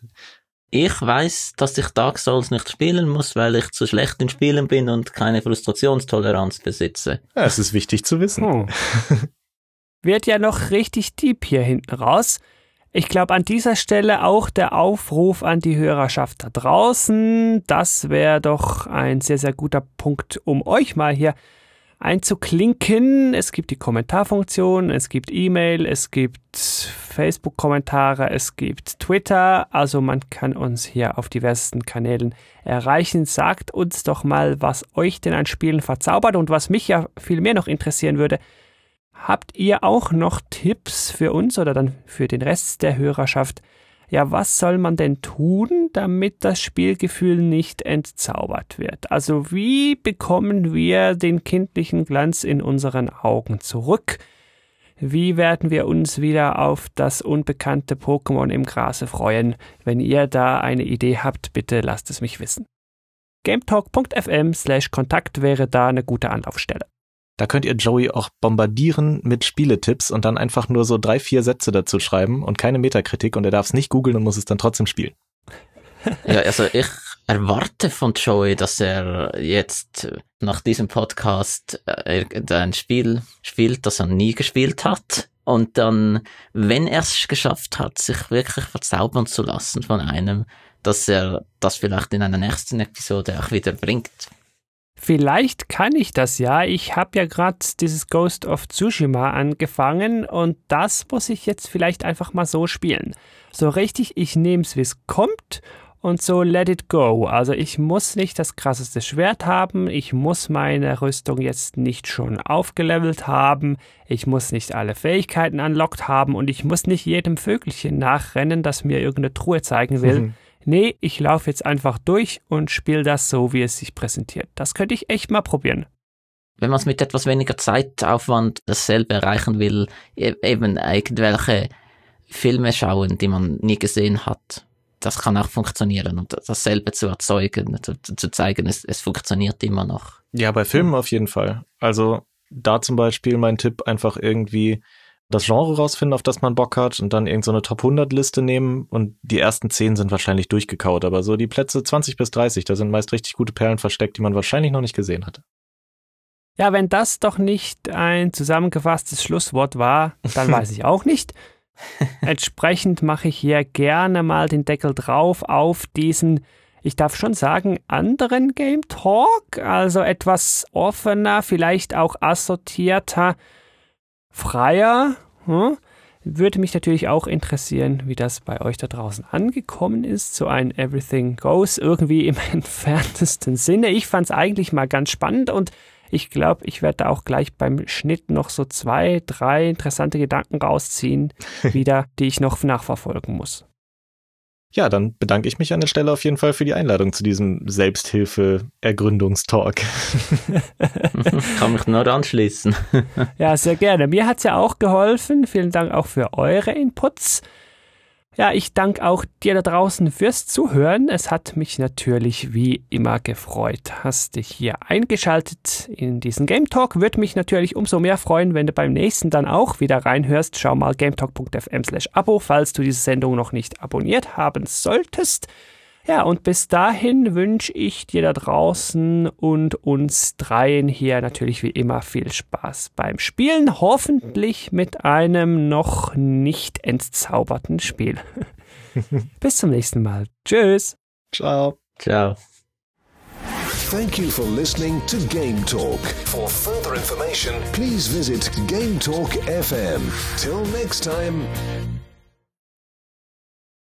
Ich weiß, dass ich Dark Souls nicht spielen muss, weil ich zu schlecht in Spielen bin und keine Frustrationstoleranz besitze. Ja, es ist wichtig zu wissen. Hm. Wird ja noch richtig deep hier hinten raus. Ich glaube, an dieser Stelle auch der Aufruf an die Hörerschaft da draußen. Das wäre doch ein sehr, sehr guter Punkt, um euch mal hier einzuklinken. Es gibt die Kommentarfunktion, es gibt E-Mail, es gibt Facebook-Kommentare, es gibt Twitter. Also man kann uns hier auf diversesten Kanälen erreichen. Sagt uns doch mal, was euch denn an Spielen verzaubert und was mich ja viel mehr noch interessieren würde. Habt ihr auch noch Tipps für uns oder dann für den Rest der Hörerschaft? Ja, was soll man denn tun, damit das Spielgefühl nicht entzaubert wird? Also wie bekommen wir den kindlichen Glanz in unseren Augen zurück? Wie werden wir uns wieder auf das unbekannte Pokémon im Grase freuen? Wenn ihr da eine Idee habt, bitte lasst es mich wissen. gametalk.fm slash Kontakt wäre da eine gute Anlaufstelle. Da könnt ihr Joey auch bombardieren mit Spieletipps und dann einfach nur so drei, vier Sätze dazu schreiben und keine Metakritik und er darf es nicht googeln und muss es dann trotzdem spielen. Ja, also ich erwarte von Joey, dass er jetzt nach diesem Podcast äh, ein Spiel spielt, das er nie gespielt hat. Und dann, wenn er es geschafft hat, sich wirklich verzaubern zu lassen von einem, dass er das vielleicht in einer nächsten Episode auch wieder bringt. Vielleicht kann ich das ja. Ich habe ja gerade dieses Ghost of Tsushima angefangen und das muss ich jetzt vielleicht einfach mal so spielen. So richtig, ich nehme es, wie es kommt und so let it go. Also ich muss nicht das krasseste Schwert haben, ich muss meine Rüstung jetzt nicht schon aufgelevelt haben, ich muss nicht alle Fähigkeiten unlocked haben und ich muss nicht jedem Vögelchen nachrennen, das mir irgendeine Truhe zeigen will. Mhm nee, ich laufe jetzt einfach durch und spiele das so, wie es sich präsentiert. Das könnte ich echt mal probieren. Wenn man es mit etwas weniger Zeitaufwand dasselbe erreichen will, e-, eben irgendwelche Filme schauen, die man nie gesehen hat, das kann auch funktionieren und dasselbe zu erzeugen, zu, zu zeigen, es, es funktioniert immer noch. Ja, bei Filmen auf jeden Fall. Also da zum Beispiel mein Tipp einfach irgendwie das Genre rausfinden, auf das man Bock hat und dann irgendeine so Top 100 Liste nehmen und die ersten 10 sind wahrscheinlich durchgekaut, aber so die Plätze 20 bis 30, da sind meist richtig gute Perlen versteckt, die man wahrscheinlich noch nicht gesehen hatte. Ja, wenn das doch nicht ein zusammengefasstes Schlusswort war, dann weiß ich auch nicht. Entsprechend mache ich hier gerne mal den Deckel drauf auf diesen, ich darf schon sagen, anderen Game Talk, also etwas offener, vielleicht auch assortierter freier. Hm? Würde mich natürlich auch interessieren, wie das bei euch da draußen angekommen ist. So ein Everything Goes irgendwie im entferntesten Sinne. Ich fand es eigentlich mal ganz spannend und ich glaube, ich werde da auch gleich beim Schnitt noch so zwei, drei interessante Gedanken rausziehen, wieder, die ich noch nachverfolgen muss. Ja, dann bedanke ich mich an der Stelle auf jeden Fall für die Einladung zu diesem Selbsthilfe-Ergründungstalk. Kann mich nur anschließen. ja, sehr gerne. Mir hat es ja auch geholfen. Vielen Dank auch für eure Inputs. Ja, ich danke auch dir da draußen fürs Zuhören. Es hat mich natürlich wie immer gefreut. Hast dich hier eingeschaltet in diesen Game Talk. Würde mich natürlich umso mehr freuen, wenn du beim nächsten dann auch wieder reinhörst. Schau mal gametalk.fm slash Abo, falls du diese Sendung noch nicht abonniert haben solltest. Ja, und bis dahin wünsche ich dir da draußen und uns dreien hier natürlich wie immer viel Spaß beim Spielen. Hoffentlich mit einem noch nicht entzauberten Spiel. bis zum nächsten Mal. Tschüss. Ciao. Ciao. Thank you for listening to Game Talk. For further information, please visit Game Talk FM. Till next time.